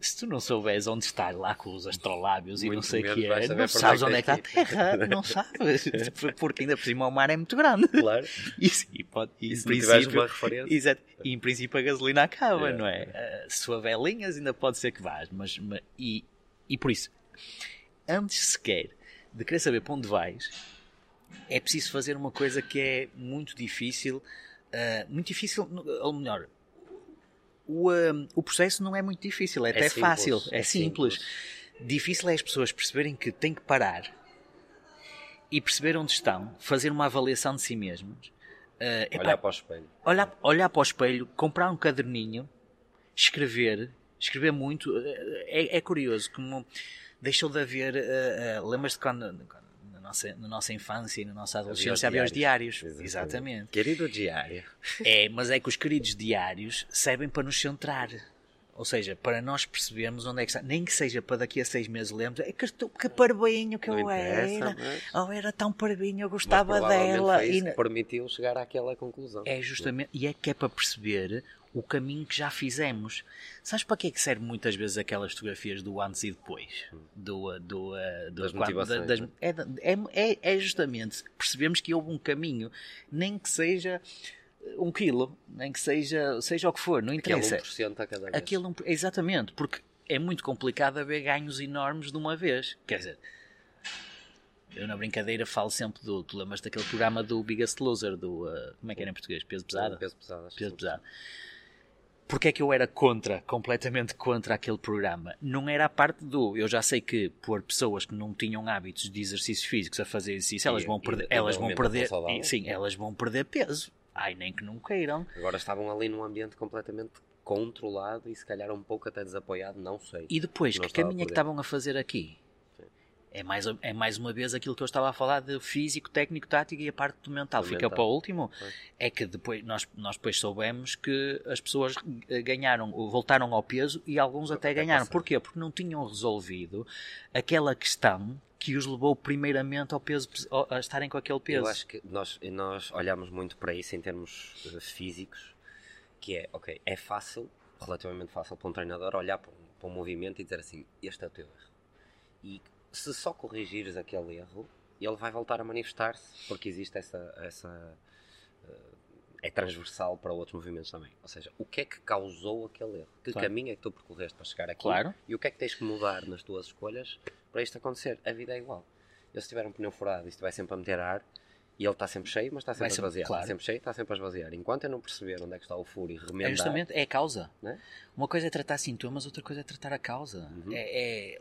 Se tu não souberes onde estás lá com os astrolábios e Muito não sei o que é, não sabes onde é é que está a Terra, não sabes, porque ainda por cima o mar é muito grande. Claro. Isso, e pode, e E se princípio, uma referência? exato, e em princípio a gasolina acaba, É, não é? Se houver linhas ainda pode ser que vás, mas, ma- e, e por isso, antes sequer de querer saber para onde vais, é preciso fazer uma coisa que é muito difícil, eh, muito difícil, ou melhor, o, eh, o processo não é muito difícil, é, até simples, fácil, é, é simples. simples. Difícil é as pessoas perceberem que têm que parar e perceber onde estão, fazer uma avaliação de si mesmos. epá, Olhar para o espelho. olhar, olhar para o espelho, comprar um caderninho, escrever, escrever muito. eh, É, é curioso como deixou de haver. eh, eh, Lembras-te quando, quando nossa, na nossa infância e na nossa adolescência havia os diários? Exatamente. Querido diário. É, mas é que os queridos diários servem para nos centrar. Ou seja, para nós percebermos onde é que está. Nem que seja para daqui a seis meses lembramos. É que, que parvinho que Não eu era. mas- Oh, era tão parvinho, eu gostava dela. foi E isso na- que permitiu chegar àquela conclusão. é justamente, e é que é para perceber o caminho que já fizemos. Sabes para que é que serve muitas vezes aquelas fotografias do antes e depois? Do, do, uh, do Das motivações, das- né? é, é, é, é justamente percebemos que houve um caminho, nem que seja um quilo, nem que seja, seja o que for, não Aquele interessa. 1% a cada vez. Aquele, exatamente, porque é muito complicado haver ganhos enormes de uma vez. Quer dizer, eu na brincadeira falo sempre do. Tu lembras daquele programa do Biggest Loser, do. uh, como é que era em português? Peso pesado? Peso pesado. Peso pesado. Porque é que eu era contra, completamente contra aquele programa? Não era a parte do. Eu já sei que pôr pessoas que não tinham hábitos de exercícios físicos a fazer exercício, elas E- vão perder, de- elas vão perder, e, sim, elas vão perder peso. Ai, nem que não queiram. Agora estavam ali num ambiente completamente controlado e se calhar um pouco até desapoiado, não sei. E depois, Não que caminho é por que estavam a fazer aqui? É mais, é mais uma vez aquilo que eu estava a falar de físico, técnico, tático e a parte do mental. Fica mental. para o último. Pois. É que depois nós, nós depois soubemos que as pessoas eh, ganharam, voltaram ao peso e alguns até ganharam. passaram. Porquê? Porque não tinham resolvido aquela questão que os levou primeiramente ao peso, a estarem com aquele peso. Eu acho que nós, nós olhamos muito para isso em termos eh, físicos, que é, ok, é fácil, relativamente fácil para um treinador olhar para um, para um movimento e dizer assim, este é o teu erro. E se só corrigires aquele erro, ele vai voltar a manifestar-se, porque existe essa... essa eh, é transversal para outros movimentos também. Ou seja, o que é que causou aquele erro? Que Claro. caminho é que tu percorreste para chegar aqui? Claro. E o que é que tens que mudar nas tuas escolhas para isto acontecer? A vida é igual. Eu se tiver um pneu furado e estiver sempre a meter ar, e ele está sempre cheio, mas está sempre a esvaziar. claro. Está sempre cheio, está sempre a esvaziar. Enquanto eu não perceber onde é que está o furo e É remendar, justamente é a causa. né? Uma coisa é tratar sintomas, outra coisa é tratar a causa. Uhum. É, é-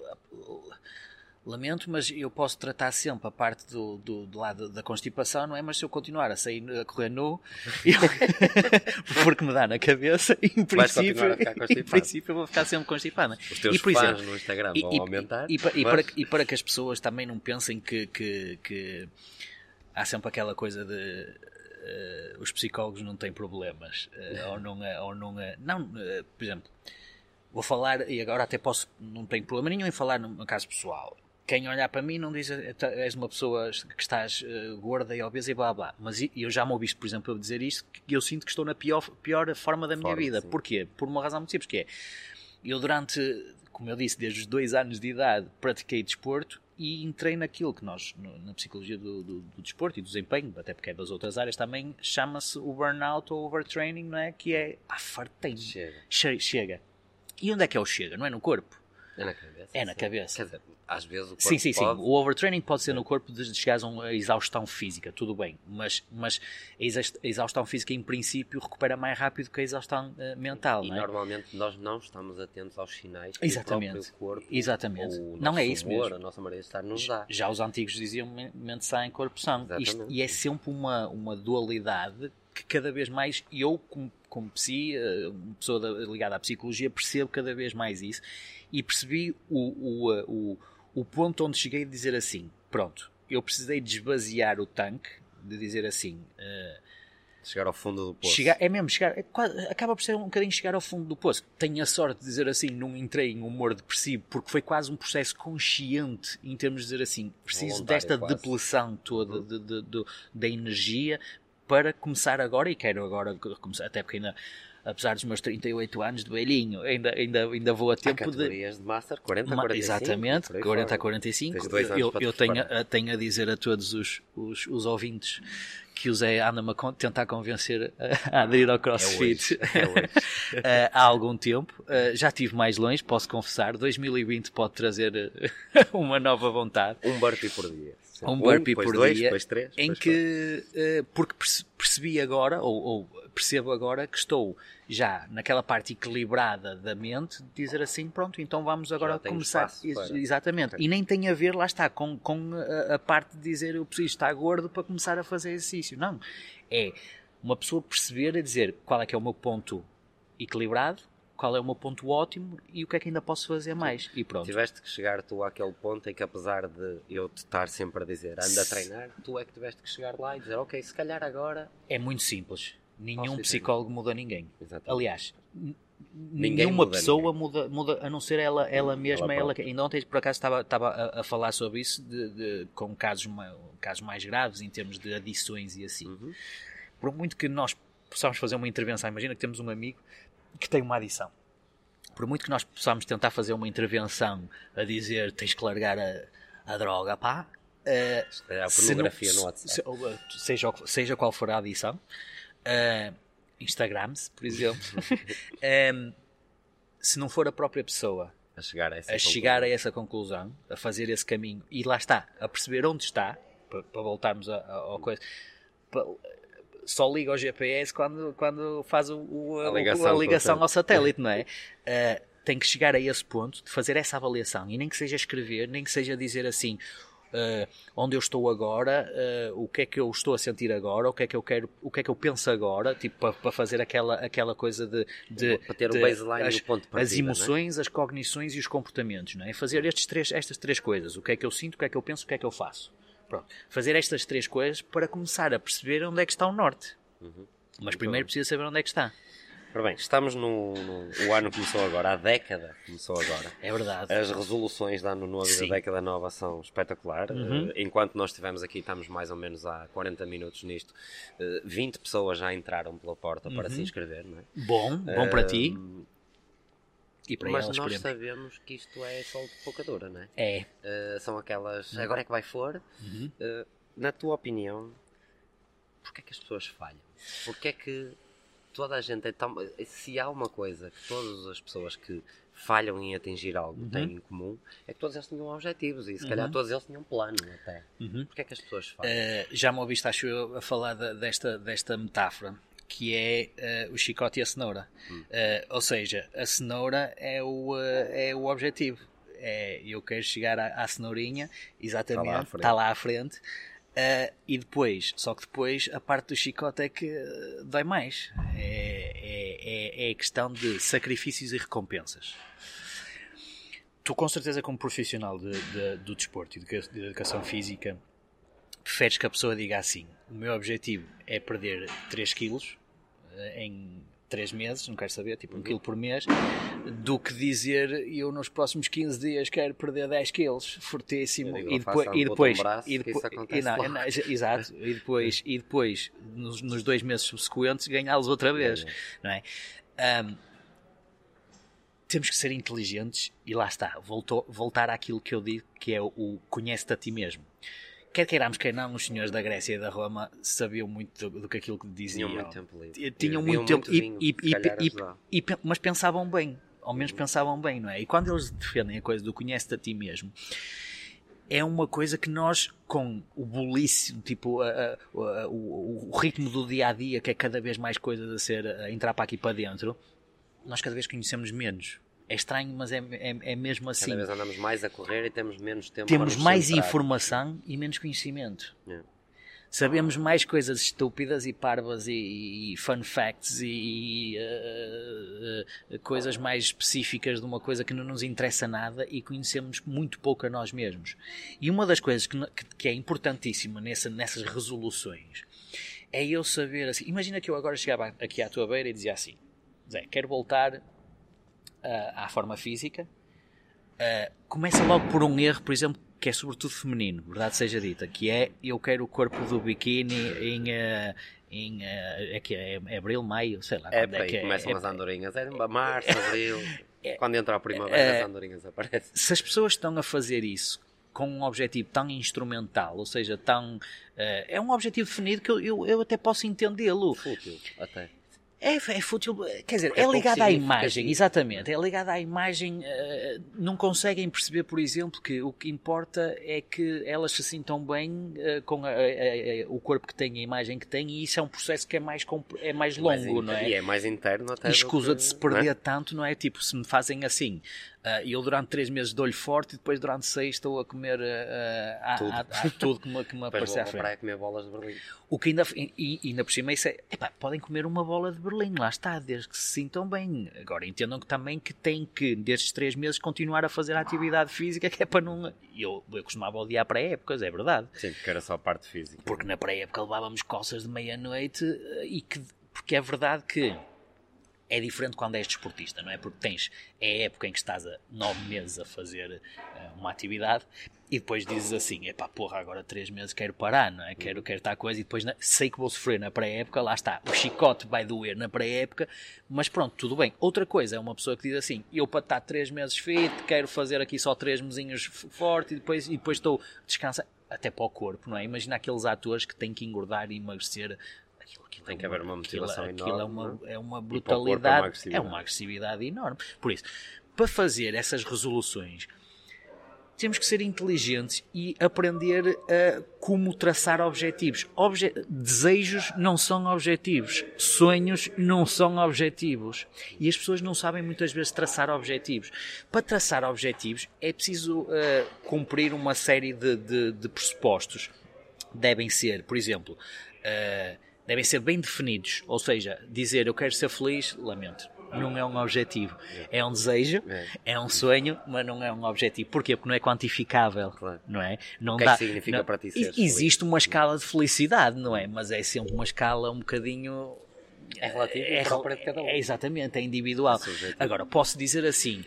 lamento, mas eu posso tratar sempre a parte do, do, do lado da constipação, não é? Mas se eu continuar a sair a correr nu, eu- porque me dá na cabeça, em princípio, em princípio eu vou ficar sempre constipado. os teus E, por exemplo, no Instagram vão e- aumentar. e e mas- para, e para que as pessoas também não pensem que, que, que há sempre aquela coisa de eh, os psicólogos não têm problemas eh, ou não é- ou não é- não eh, por exemplo vou falar e agora até posso não tenho problema nenhum em falar no meu caso pessoal quem olhar para mim não diz "Eh, tá- és uma pessoa que estás eh, gorda e obesa e blá blá mas eu já me ouviste por exemplo eu dizer isto que eu sinto que estou na pior, pior forma da minha Forma, vida sim. porquê? por uma razão muito simples que é eu durante, como eu disse, desde os dois anos de idade pratiquei desporto e entrei naquilo que nós, no- na psicologia do, do- do desporto e do desempenho, até porque é das outras áreas também, chama-se o burnout ou overtraining, não é? Que é, pá, fartei Chega. Che- Chega. E onde é que é o chega? Não é no corpo? É na cabeça. É na sim. cabeça. Quer dizer, às vezes o corpo Sim, sim, sim. pode... O overtraining pode ser no corpo de chegares a uma exaustão física, tudo bem. Mas, mas a exa- a exaustão física, em princípio, recupera mais rápido que a exaustão eh, mental, E não é? normalmente nós não estamos atentos aos sinais que Exatamente. o próprio corpo Exatamente. ou o Não é isso humor, mesmo. a nossa maneira de estar nos dá. Já os antigos diziam men- mente sã em corpo. Isto- Exatamente. e é sempre uma, uma dualidade que cada vez mais eu, como, como psi, eh, uma pessoa da- ligada à psicologia, percebo cada vez mais isso e percebi o, o, eh, o, o ponto onde cheguei de dizer assim: pronto, eu precisei de esvaziar o tanque, de dizer assim. eh, Chegar ao fundo do poço. Chegar, é mesmo, chegar, é quase- acaba por ser um bocadinho chegar ao fundo do poço. Tenho a sorte de dizer assim, não entrei em humor depressivo, porque foi quase um processo consciente em termos de dizer assim, preciso Voluntário, desta quase. depleção toda de- de- de- da energia para começar agora, e quero agora começar, até porque ainda, apesar dos meus 38 anos de velhinho, ainda, ainda, ainda vou a tempo de... categorias de Master 40 a Ma- 45. Exatamente, por aí 40 a fora. 45. Tens dois anos Eu, eu tenho, a- tenho a dizer a todos os, os, os ouvintes que o Zé anda-me a tentar convencer a, a aderir ao CrossFit É hoje, é hoje. eh, há algum tempo. Eh, já estive mais longe, posso confessar. 2020 pode trazer eh, uma nova vontade. Um burpee por dia. Um burpee por dois, dia, depois três, em que eh, porque perce- percebi agora ou, ou percebo agora que estou já naquela parte equilibrada da mente de dizer assim pronto então vamos agora começar. Ex- exatamente. E nem tem a ver lá está com, com a, a parte de dizer eu preciso estar gordo para começar a fazer exercício. Não. É uma pessoa perceber e dizer qual é que é o meu ponto equilibrado qual é o meu ponto ótimo e o que é que ainda posso fazer mais e pronto Tiveste que chegar tu àquele ponto em que apesar de eu te estar sempre a dizer anda a treinar, tu é que tiveste que chegar lá e dizer ok, se calhar agora é muito simples nenhum psicólogo muda ninguém Exatamente. Aliás, Ninguém nenhuma muda pessoa muda, muda, a não ser ela, ela mesma. Ela, própria. ainda ontem, por acaso, estava, estava a, a falar sobre isso de, de- com casos, casos mais graves em termos de adições e assim. Uhum. Por muito que nós possamos fazer uma intervenção, imagina que temos um amigo que tem uma adição. Por muito que nós possamos tentar fazer uma intervenção a dizer tens que largar a, a droga, pá. eh, É a pornografia não- no WhatsApp. se- uh, seja, seja qual for a adição, uh, Instagrams, por exemplo, um, se não for a própria pessoa a chegar a essa a conclusão. chegar a essa conclusão, a fazer esse caminho e lá está, a perceber onde está, para, para voltarmos ao coisa, só liga ao GPS quando, quando faz o, o- A o- ligação a o ligação ao satélite, não é? Uh, tem que chegar a esse ponto de fazer essa avaliação e nem que seja escrever, nem que seja dizer assim. uh, onde eu estou agora, uh, o que é que eu estou a sentir agora, o que é que eu quero, o que é que eu penso agora, tipo para, para fazer aquela, aquela coisa de, de Para ter o de- baseline as, o ponto de as partida, não é? emoções, as cognições e os comportamentos, não é? Fazer estes três, estas três coisas, o que é que eu sinto, o que é que eu penso, o que é que eu faço. Pronto. Fazer estas três coisas para começar a perceber onde é que está o norte. Uhum. Mas primeiro precisa saber onde é que está. Ora bem, estamos no, no- O ano começou agora, a década começou agora. É verdade. As resoluções de ano novo e da década nova são espetaculares. Uhum. Eh, Enquanto nós estivemos aqui, estamos mais ou menos há 40 minutos nisto. eh, 20 pessoas já entraram pela porta Uhum. para se inscrever, não é? Bom, bom para ti e para Mas elas, nós esperemos. sabemos que isto é sol de pouca dura, não é? É. Eh, são aquelas. Agora é que vai for. Uhum. Eh, na tua opinião, porquê é que as pessoas falham? Porquê é que toda a gente é tão. Se há uma coisa que todas as pessoas que falham em atingir algo Uhum. têm em comum, é que todos eles tinham objetivos e se calhar Uhum. todos eles tinham plano até. Uhum. Porquê é que as pessoas falham? Uh, já me ouviste, acho eu, a falar da- desta, desta metáfora, que é uh, o chicote e a cenoura. Hum. Uh, ou seja, a cenoura é o, uh, é o objetivo. É, eu quero chegar à, à cenourinha, exatamente, Está lá à frente. está lá à frente. e depois, só que depois a parte do chicote é que dói mais. É, é, é, é questão de sacrifícios e recompensas. Tu, com certeza, como profissional de, de- do desporto e de, de educação física, preferes que a pessoa diga assim: o meu objetivo é perder 3 quilos em 3 meses, não quero saber, tipo 1 quilo por mês, do que dizer eu nos próximos 15 dias quero perder 10 quilos, fortíssimo, digo, e depois, e um depois, braço, e depois, e não, logo. não, exato, e depois, e depois nos, nos dois meses subsequentes ganhá-los outra vez, não é? Ahm, temos que ser inteligentes e lá está, voltou, voltar àquilo que eu digo que é o, o conhece-te a ti mesmo. Quer queiramos, quer não, os senhores da Grécia e da Roma sabiam muito do, do que aquilo que diziam. Tinham muito tempo livre. Tinham muito tempo, e- vinho, e- e- e- mas pensavam bem. ao menos pensavam bem, não é? E quando eles defendem a coisa do conhece-te a ti mesmo, é uma coisa que nós, com o bulíssimo, tipo, a, a, a, o, o, ritmo do dia a dia, que é cada vez mais coisas a ser, a entrar para aqui para dentro, nós cada vez conhecemos menos. É estranho, mas é, é, é mesmo assim. Cada vez andamos mais a correr e temos menos tempo Temos mais centrar. informação e menos conhecimento. Yeah. Sabemos mais coisas estúpidas e parvas e, e fun facts e, uh, uh, coisas mais específicas de uma coisa que não nos interessa nada e conhecemos muito pouco a nós mesmos. E uma das coisas que, que é importantíssima nessa, nessas resoluções é eu saber assim. Imagina que eu agora chegava aqui à tua beira e dizia assim: Zé, quero voltar uh, à forma física. começa logo por um erro, por exemplo, que é sobretudo feminino, verdade seja dita, que é eu quero o corpo do biquíni em, uh, em uh, é que é, é, abril, maio, sei lá. É, é que começam é, as andorinhas, é março, abril, quando entra a primavera as andorinhas aparecem. Se as pessoas estão a fazer isso com um objetivo tão instrumental, ou seja, tão uh, é um objetivo definido que eu, eu, eu até posso entendê-lo. Fútil, até. É, é fútil, quer dizer, é, é ligado à imagem, exatamente, é ligado à imagem. Uh, não conseguem perceber, por exemplo, que o que importa é que elas se sintam bem uh, com a, a, a, o corpo que têm, a imagem que têm, e isso é um processo que é mais, é mais longo, mais não é? E é mais interno até. E escusa que, de se perder não é? tanto, não é? Tipo, se me fazem assim, Uh, eu durante três meses dou-lhe forte e depois durante seis estou a comer uh, a, tudo. A, a, tudo que me, que me aparecer à frente. praia comer bolas de Berlim. O que ainda, e, e ainda por cima isso é, epá, podem comer uma bola de Berlim, lá está, desde que se sintam bem. Agora entendam que também que têm que, destes três meses, continuar a fazer a atividade física, que é para não... Eu, eu costumava odiar pré-épocas, é verdade. Sim, porque era só a parte física. Porque na pré-época levávamos coças de meia-noite e que... Porque é verdade que é diferente quando és desportista, não é? Porque tens é a época em que estás a nove meses a fazer uh, uma atividade e depois dizes assim, é pá, porra, agora três meses quero parar, não é? Quero, quero estar coisa e depois na, sei que vou sofrer na pré-época, lá está, o chicote vai doer na pré-época, mas pronto, tudo bem. Outra coisa é uma pessoa que diz assim, eu para estar três meses fit, quero fazer aqui só três mesinhos forte e depois, e depois estou descansar, até para o corpo, não é? Imagina aqueles atores que têm que engordar e emagrecer Aquilo, aquilo tem é que haver uma motivação aquilo, enorme. Aquilo é uma, é uma é brutalidade, uma agressividade. é uma agressividade enorme. Por isso, para fazer essas resoluções, temos que ser inteligentes e aprender a como traçar objetivos. Obje desejos não são objetivos, sonhos não são objetivos. E as pessoas não sabem muitas vezes traçar objetivos. Para traçar objetivos é preciso uh, cumprir uma série de, de, de pressupostos. Devem ser, por exemplo, uh, devem ser bem definidos. Ou seja, dizer eu quero ser feliz, lamento. Não é um objetivo. É um desejo, é um sonho, mas não é um objetivo. Porquê? Porque não é quantificável. Claro. Não é? Não O que é dá, que significa não- para ti Ex- seres feliz? Existe uma escala de felicidade, não é? Mas é sempre uma escala um bocadinho. É relativo é, própria de cada um. é exatamente, é individual. Agora, posso dizer assim: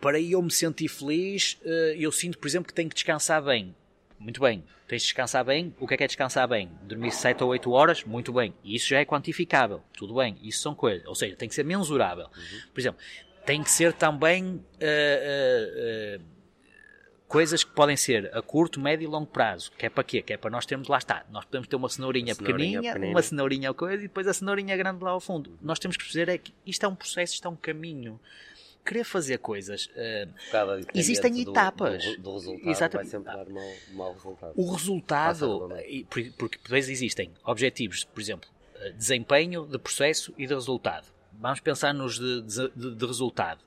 para eu me sentir feliz, eh, eu sinto, por exemplo, que tenho que descansar bem. Muito bem. Tens de descansar bem. O que é que é descansar bem? Dormir 7 ou 8 horas? Muito bem. Isso já é quantificável. Tudo bem. Isso são coisas. Ou seja, tem que ser mensurável. Por exemplo, tem que ser também eh, eh, eh, coisas que podem ser a curto, médio e longo prazo. Que é para quê? Que é para nós termos, lá está. Nós podemos ter uma cenourinha, cenourinha pequeninha, pequenina. uma cenourinha coisa e depois a cenourinha grande lá ao fundo. Nós temos que perceber é que isto é um processo, isto é um caminho. Querer fazer coisas. eh, independente Existem etapas. Do, do resultado Exatamente. vai sempre dar mau, mau resultado. o resultado, e por- porque depois existem objetivos, por exemplo, eh, desempenho, de processo e de resultado. Vamos pensar nos de, de- de- de resultado.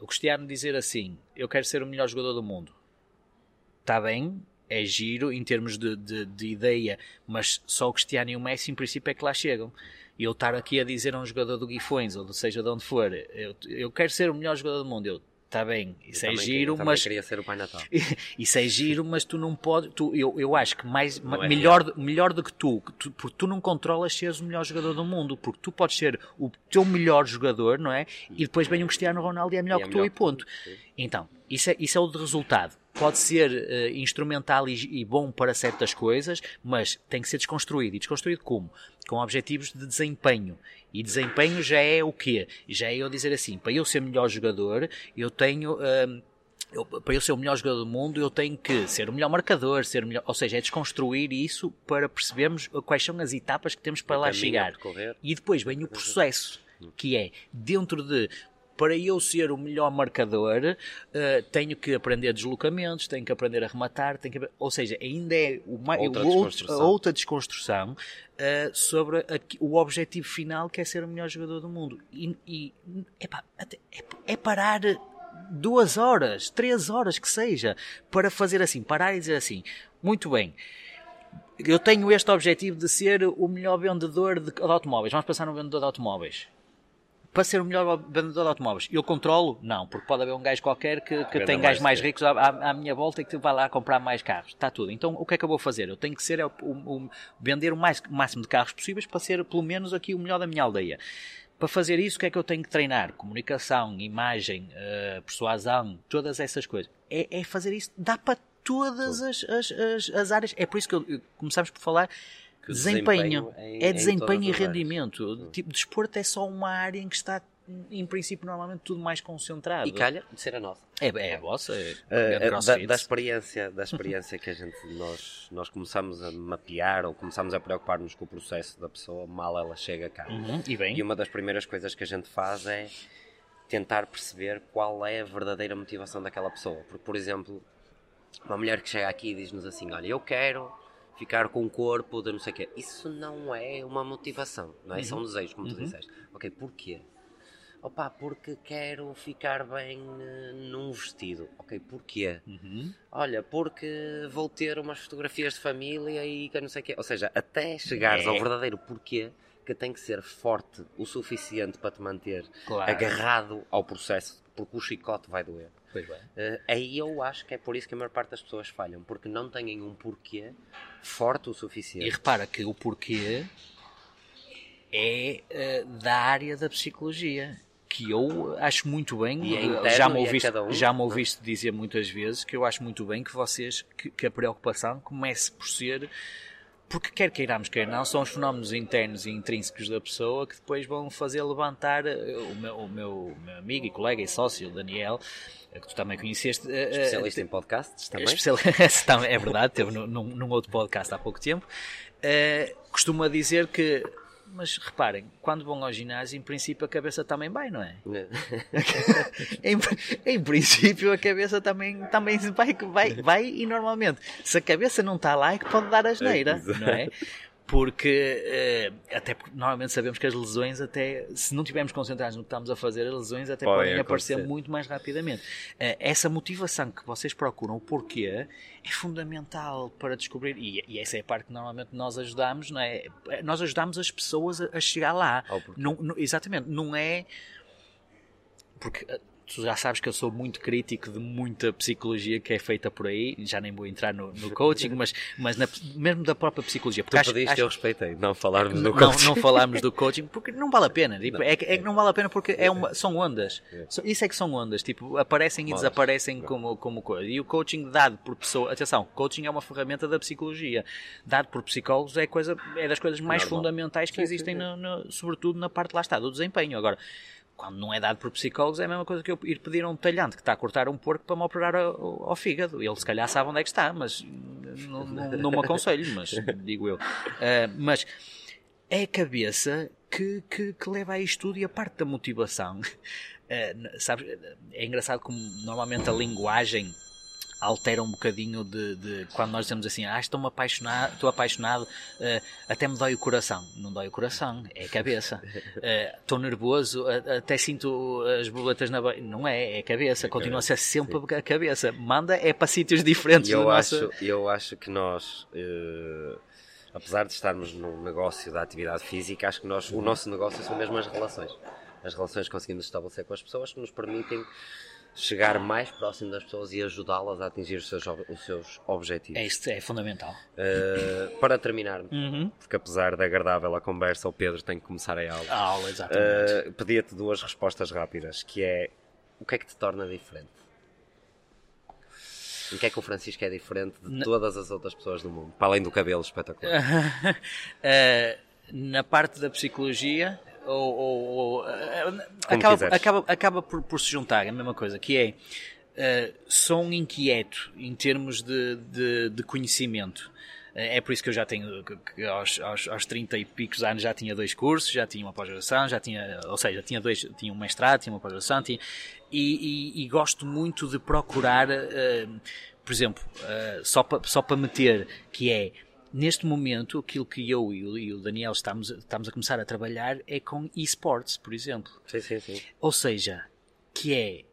O Cristiano dizer assim: Eu quero ser o melhor jogador do mundo. Está bem, é giro em termos de, de- de ideia, mas só o Cristiano e o Messi, em princípio, é que lá chegam. E eu estar aqui a dizer a um jogador do Guifões, ou seja de onde for, eu, eu quero ser o melhor jogador do mundo. Eu, está bem, isso Eu é giro, queria- mas queria ser o Pai Natal. isso é giro, mas tu não podes. Tu, eu, eu acho que mais, Não é melhor, do- melhor do que tu, que tu, porque tu não controlas seres o melhor jogador do mundo, porque tu podes ser o teu melhor jogador, não é? E depois vem um Cristiano Ronaldo e é melhor E é que tu melhor e ponto. sim. Então, isso é, isso é o de resultado. Pode ser eh, instrumental e, e bom para certas coisas, mas tem que ser desconstruído. E desconstruído como? Com objetivos de desempenho. E desempenho já é o quê? Já é eu dizer assim, para eu ser melhor jogador, eu tenho... hum, eu- para eu ser o melhor jogador do mundo, eu tenho que ser o melhor marcador, ser o melhor, ou seja, é desconstruir isso para percebermos quais são as etapas que temos para O lá chegar. E depois vem o processo, que é dentro de para eu ser o melhor marcador, uh, tenho que aprender deslocamentos, tenho que aprender a rematar, tenho que... ou seja, ainda é uma, outra, desconstrução. outra desconstrução uh, sobre a, o objetivo final que é ser o melhor jogador do mundo. E, e epá, é, é parar duas horas, três horas que seja, para fazer assim, parar e dizer assim, muito bem, eu tenho este objetivo de ser o melhor vendedor de, de automóveis. Vamos passar no vendedor de automóveis. Para ser o melhor vendedor de automóveis, eu controlo? Não, porque pode haver um gajo qualquer que, que tem gajos mais ricos à, à, minha volta e que vai lá comprar mais carros. Está tudo. Então, o que é que eu vou fazer? Eu tenho que ser o, o, vender o, mais, o máximo de carros possíveis para ser, pelo menos, aqui o melhor da minha aldeia. Para fazer isso, o que é que eu tenho que treinar? Comunicação, imagem, uh, persuasão, todas essas coisas. É, é fazer isso. Dá para todas as, as, as, as, áreas. É por isso que eu, começamos por falar que desempenho. desempenho em, é desempenho e rendimento. Tipo, desporto é só uma área em que está em princípio, normalmente tudo mais concentrado. E calha de ser a nossa. É, é a vossa. É, é da, da, experiência, da experiência que a gente, nós, nós começamos a mapear ou começamos a preocupar-nos com o processo da pessoa, mal ela chega cá. Uhum, e, bem. e uma das primeiras coisas que a gente faz é tentar perceber qual é a verdadeira motivação daquela pessoa. Porque, por exemplo, uma mulher que chega aqui e diz-nos assim: Olha, eu quero ficar com o corpo de não sei o quê. Isso não é uma motivação, não é? Uhum. São desejos, como tu uhum. disseste. Ok, porquê? Opa, porque quero ficar bem uh, num vestido. Ok, porquê? Uhum. Olha, porque vou ter umas fotografias de família e que não sei o quê. Ou seja, até chegares é. ao verdadeiro porquê, que tem que ser forte o suficiente para te manter claro. agarrado ao processo, porque o chicote vai doer. Uh, aí eu acho que é por isso que a maior parte das pessoas falham, porque não têm um porquê forte o suficiente. E repara que o porquê é uh, da área da psicologia que eu acho muito bem, é já, me ouviste, um, já me ouviste dizer muitas vezes que eu acho muito bem que vocês, que, que, a preocupação comece por ser, porque quer queiramos, quer não, são os fenómenos internos e intrínsecos da pessoa que depois vão fazer levantar eh, o meu, o meu, meu amigo e colega e sócio, Daniel, eh, que tu também conheceste. Eh, especialista uh, em podcasts também. Especialista, é verdade, teve num, num, outro podcast há pouco tempo. Uh, costuma dizer que mas reparem, quando vão ao ginásio, em princípio a cabeça também vai, não é? em, em, princípio a cabeça também, também vai, vai, vai e normalmente, se a cabeça não está lá, é que pode dar asneira, é, não é? Porque uh, até porque normalmente sabemos que as lesões até se não tivermos concentrados no que estamos a fazer as lesões até podem, podem aparecer muito mais rapidamente. Uh, essa motivação que vocês procuram o porquê é fundamental para descobrir e, e, essa é a parte que normalmente nós ajudamos não é? Nós ajudamos as pessoas a, a chegar lá. Não, não, exatamente não é porque eh, tu já sabes que eu sou muito crítico de muita psicologia que é feita por aí, já nem vou entrar no, no coaching, mas, mas na, mesmo da própria psicologia. Porque tu acho, pediste, acho, eu respeitei, não falarmos do coaching. Não, não falarmos do coaching, porque não vale a pena. Tipo, é, é que não vale a pena porque é uma, são ondas. É. Isso é que são ondas, tipo, aparecem e desaparecem como, como coisa. E o coaching dado por pessoa, atenção, coaching é uma ferramenta da psicologia. Dado por psicólogos é, coisa, é das coisas mais Normal. fundamentais que existem. No, no, sobretudo na parte lá está, do desempenho. Agora, quando não é dado por psicólogos, é a mesma coisa que eu ir pedir a um talhante que está a cortar um porco para me operar ao, ao fígado. Ele se calhar sabe onde é que está, mas não, não, não me aconselho, mas digo eu. Uh, mas é a cabeça que, que, que, leva a isto tudo e a parte da motivação. Uh, sabe, é engraçado como normalmente a linguagem altera um bocadinho de, de, quando nós dizemos assim, ah, estou apaixonado, estou apaixonado, uh, até me dói o coração. Não dói o coração, é a cabeça. Uh, estou nervoso, até sinto as borboletas na beira. Não é, é a cabeça. É Continua a ser sempre Sim. a cabeça. Manda é para sítios diferentes. Eu, acho, nosso... eu acho que nós. Uh, apesar de estarmos no negócio da atividade física, acho que nós, o nosso negócio são mesmo as relações. As relações que conseguimos estabelecer com as pessoas que nos permitem chegar mais próximo das pessoas e ajudá-las a atingir os seus, os seus objetivos. É isso, é fundamental. Uh, para terminar, uhum. porque apesar da agradável a conversa, o Pedro tem que começar a aula. A aula, exatamente. Uh, Pedia-te duas respostas rápidas, que é, o que é que te torna diferente? O que é que o Francisco é diferente de na... todas as outras pessoas do mundo, para além do cabelo espetacular? uh, na parte da psicologia, ou, ou, ou eh, acaba, acaba, acaba por, por, se juntar, é a mesma coisa, que é uh, sou um inquieto em termos de, de, de conhecimento. É por isso que eu já tenho, que aos, aos, aos 30 e picos anos já tinha dois cursos, já tinha uma pós-graduação, já tinha, ou seja, tinha dois, tinha um mestrado, tinha uma pós-graduação, tinha, e, e, e, gosto muito de procurar, uh, por exemplo, uh, só para só para meter, que é neste momento, aquilo que eu e o, Daniel estamos, estamos a começar a trabalhar é com esportes, por exemplo. Sim, sim, sim. Ou seja, que é.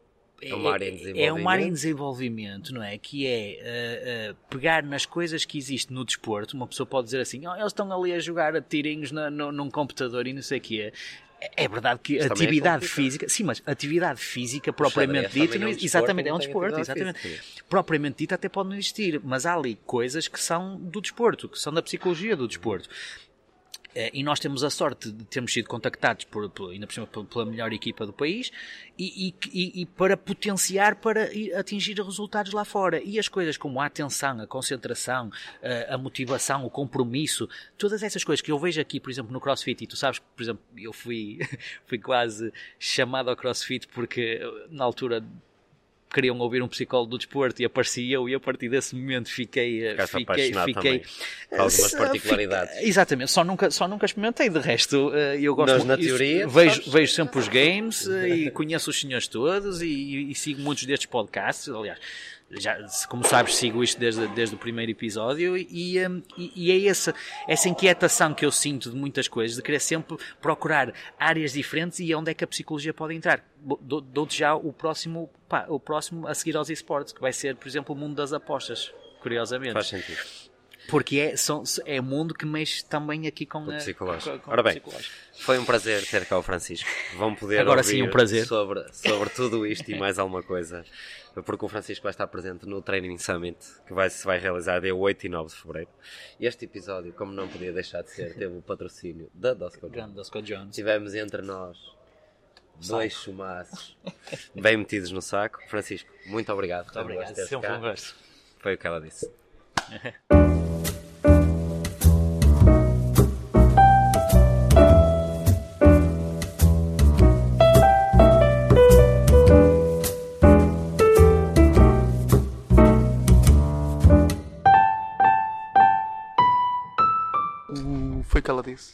É uma área em desenvolvimento. É uma área em desenvolvimento, não é? Que é uh, uh, pegar nas coisas que existem no desporto. Uma pessoa pode dizer assim: oh, eles estão ali a jogar a tirinhos na, no, num computador e não sei o que é. É verdade que é atividade é física, sim, mas atividade física propriamente dita, é um exatamente, é um desporto, exatamente. Física. Propriamente dita até pode não existir, mas há ali coisas que são do desporto, que são da psicologia do desporto. Eh, e nós temos a sorte de termos sido contactados por, por ainda por cima pela melhor equipa do país e, e, e, para potenciar para atingir resultados lá fora. E as coisas como a atenção, a concentração, a, a motivação, o compromisso, todas essas coisas que eu vejo aqui, por exemplo, no CrossFit, e tu sabes que, por exemplo, eu fui, fui quase chamado ao CrossFit porque na altura queriam ouvir um psicólogo do desporto e aparecia eu e a partir desse momento fiquei eh, fiquei fiquei algumas particularidades. fiquei, exatamente só nunca só nunca experimentei de resto eh, eu gosto Nós, na teoria vejo vejo sempre os games eh, e conheço os senhores todos e, e sigo muitos destes podcasts aliás já, como sabes, sigo isto desde, desde o primeiro episódio e, e, e, é essa, essa inquietação que eu sinto de muitas coisas, de querer sempre procurar áreas diferentes e onde é que a psicologia pode entrar. Dou-te já o próximo, pá, o próximo a seguir aos esportes, que vai ser, por exemplo, o mundo das apostas, curiosamente. Faz sentido. Porque é, são, é um mundo que mexe também aqui com o psicológico. Com, com Ora bem, foi um prazer ter cá o Francisco. Vão poder Agora sim, um prazer. Sobre, sobre tudo isto e mais alguma coisa porque o Francisco vai estar presente no Training Summit, que vai, se vai realizar dia 8 e 9 de fevereiro. Este episódio, como não podia deixar de ser, teve o patrocínio da Dosco Jones. Jones. Tivemos entre nós dois chumaços bem metidos no saco. Francisco, muito obrigado. Muito obrigado, sempre um Foi o que ela disse.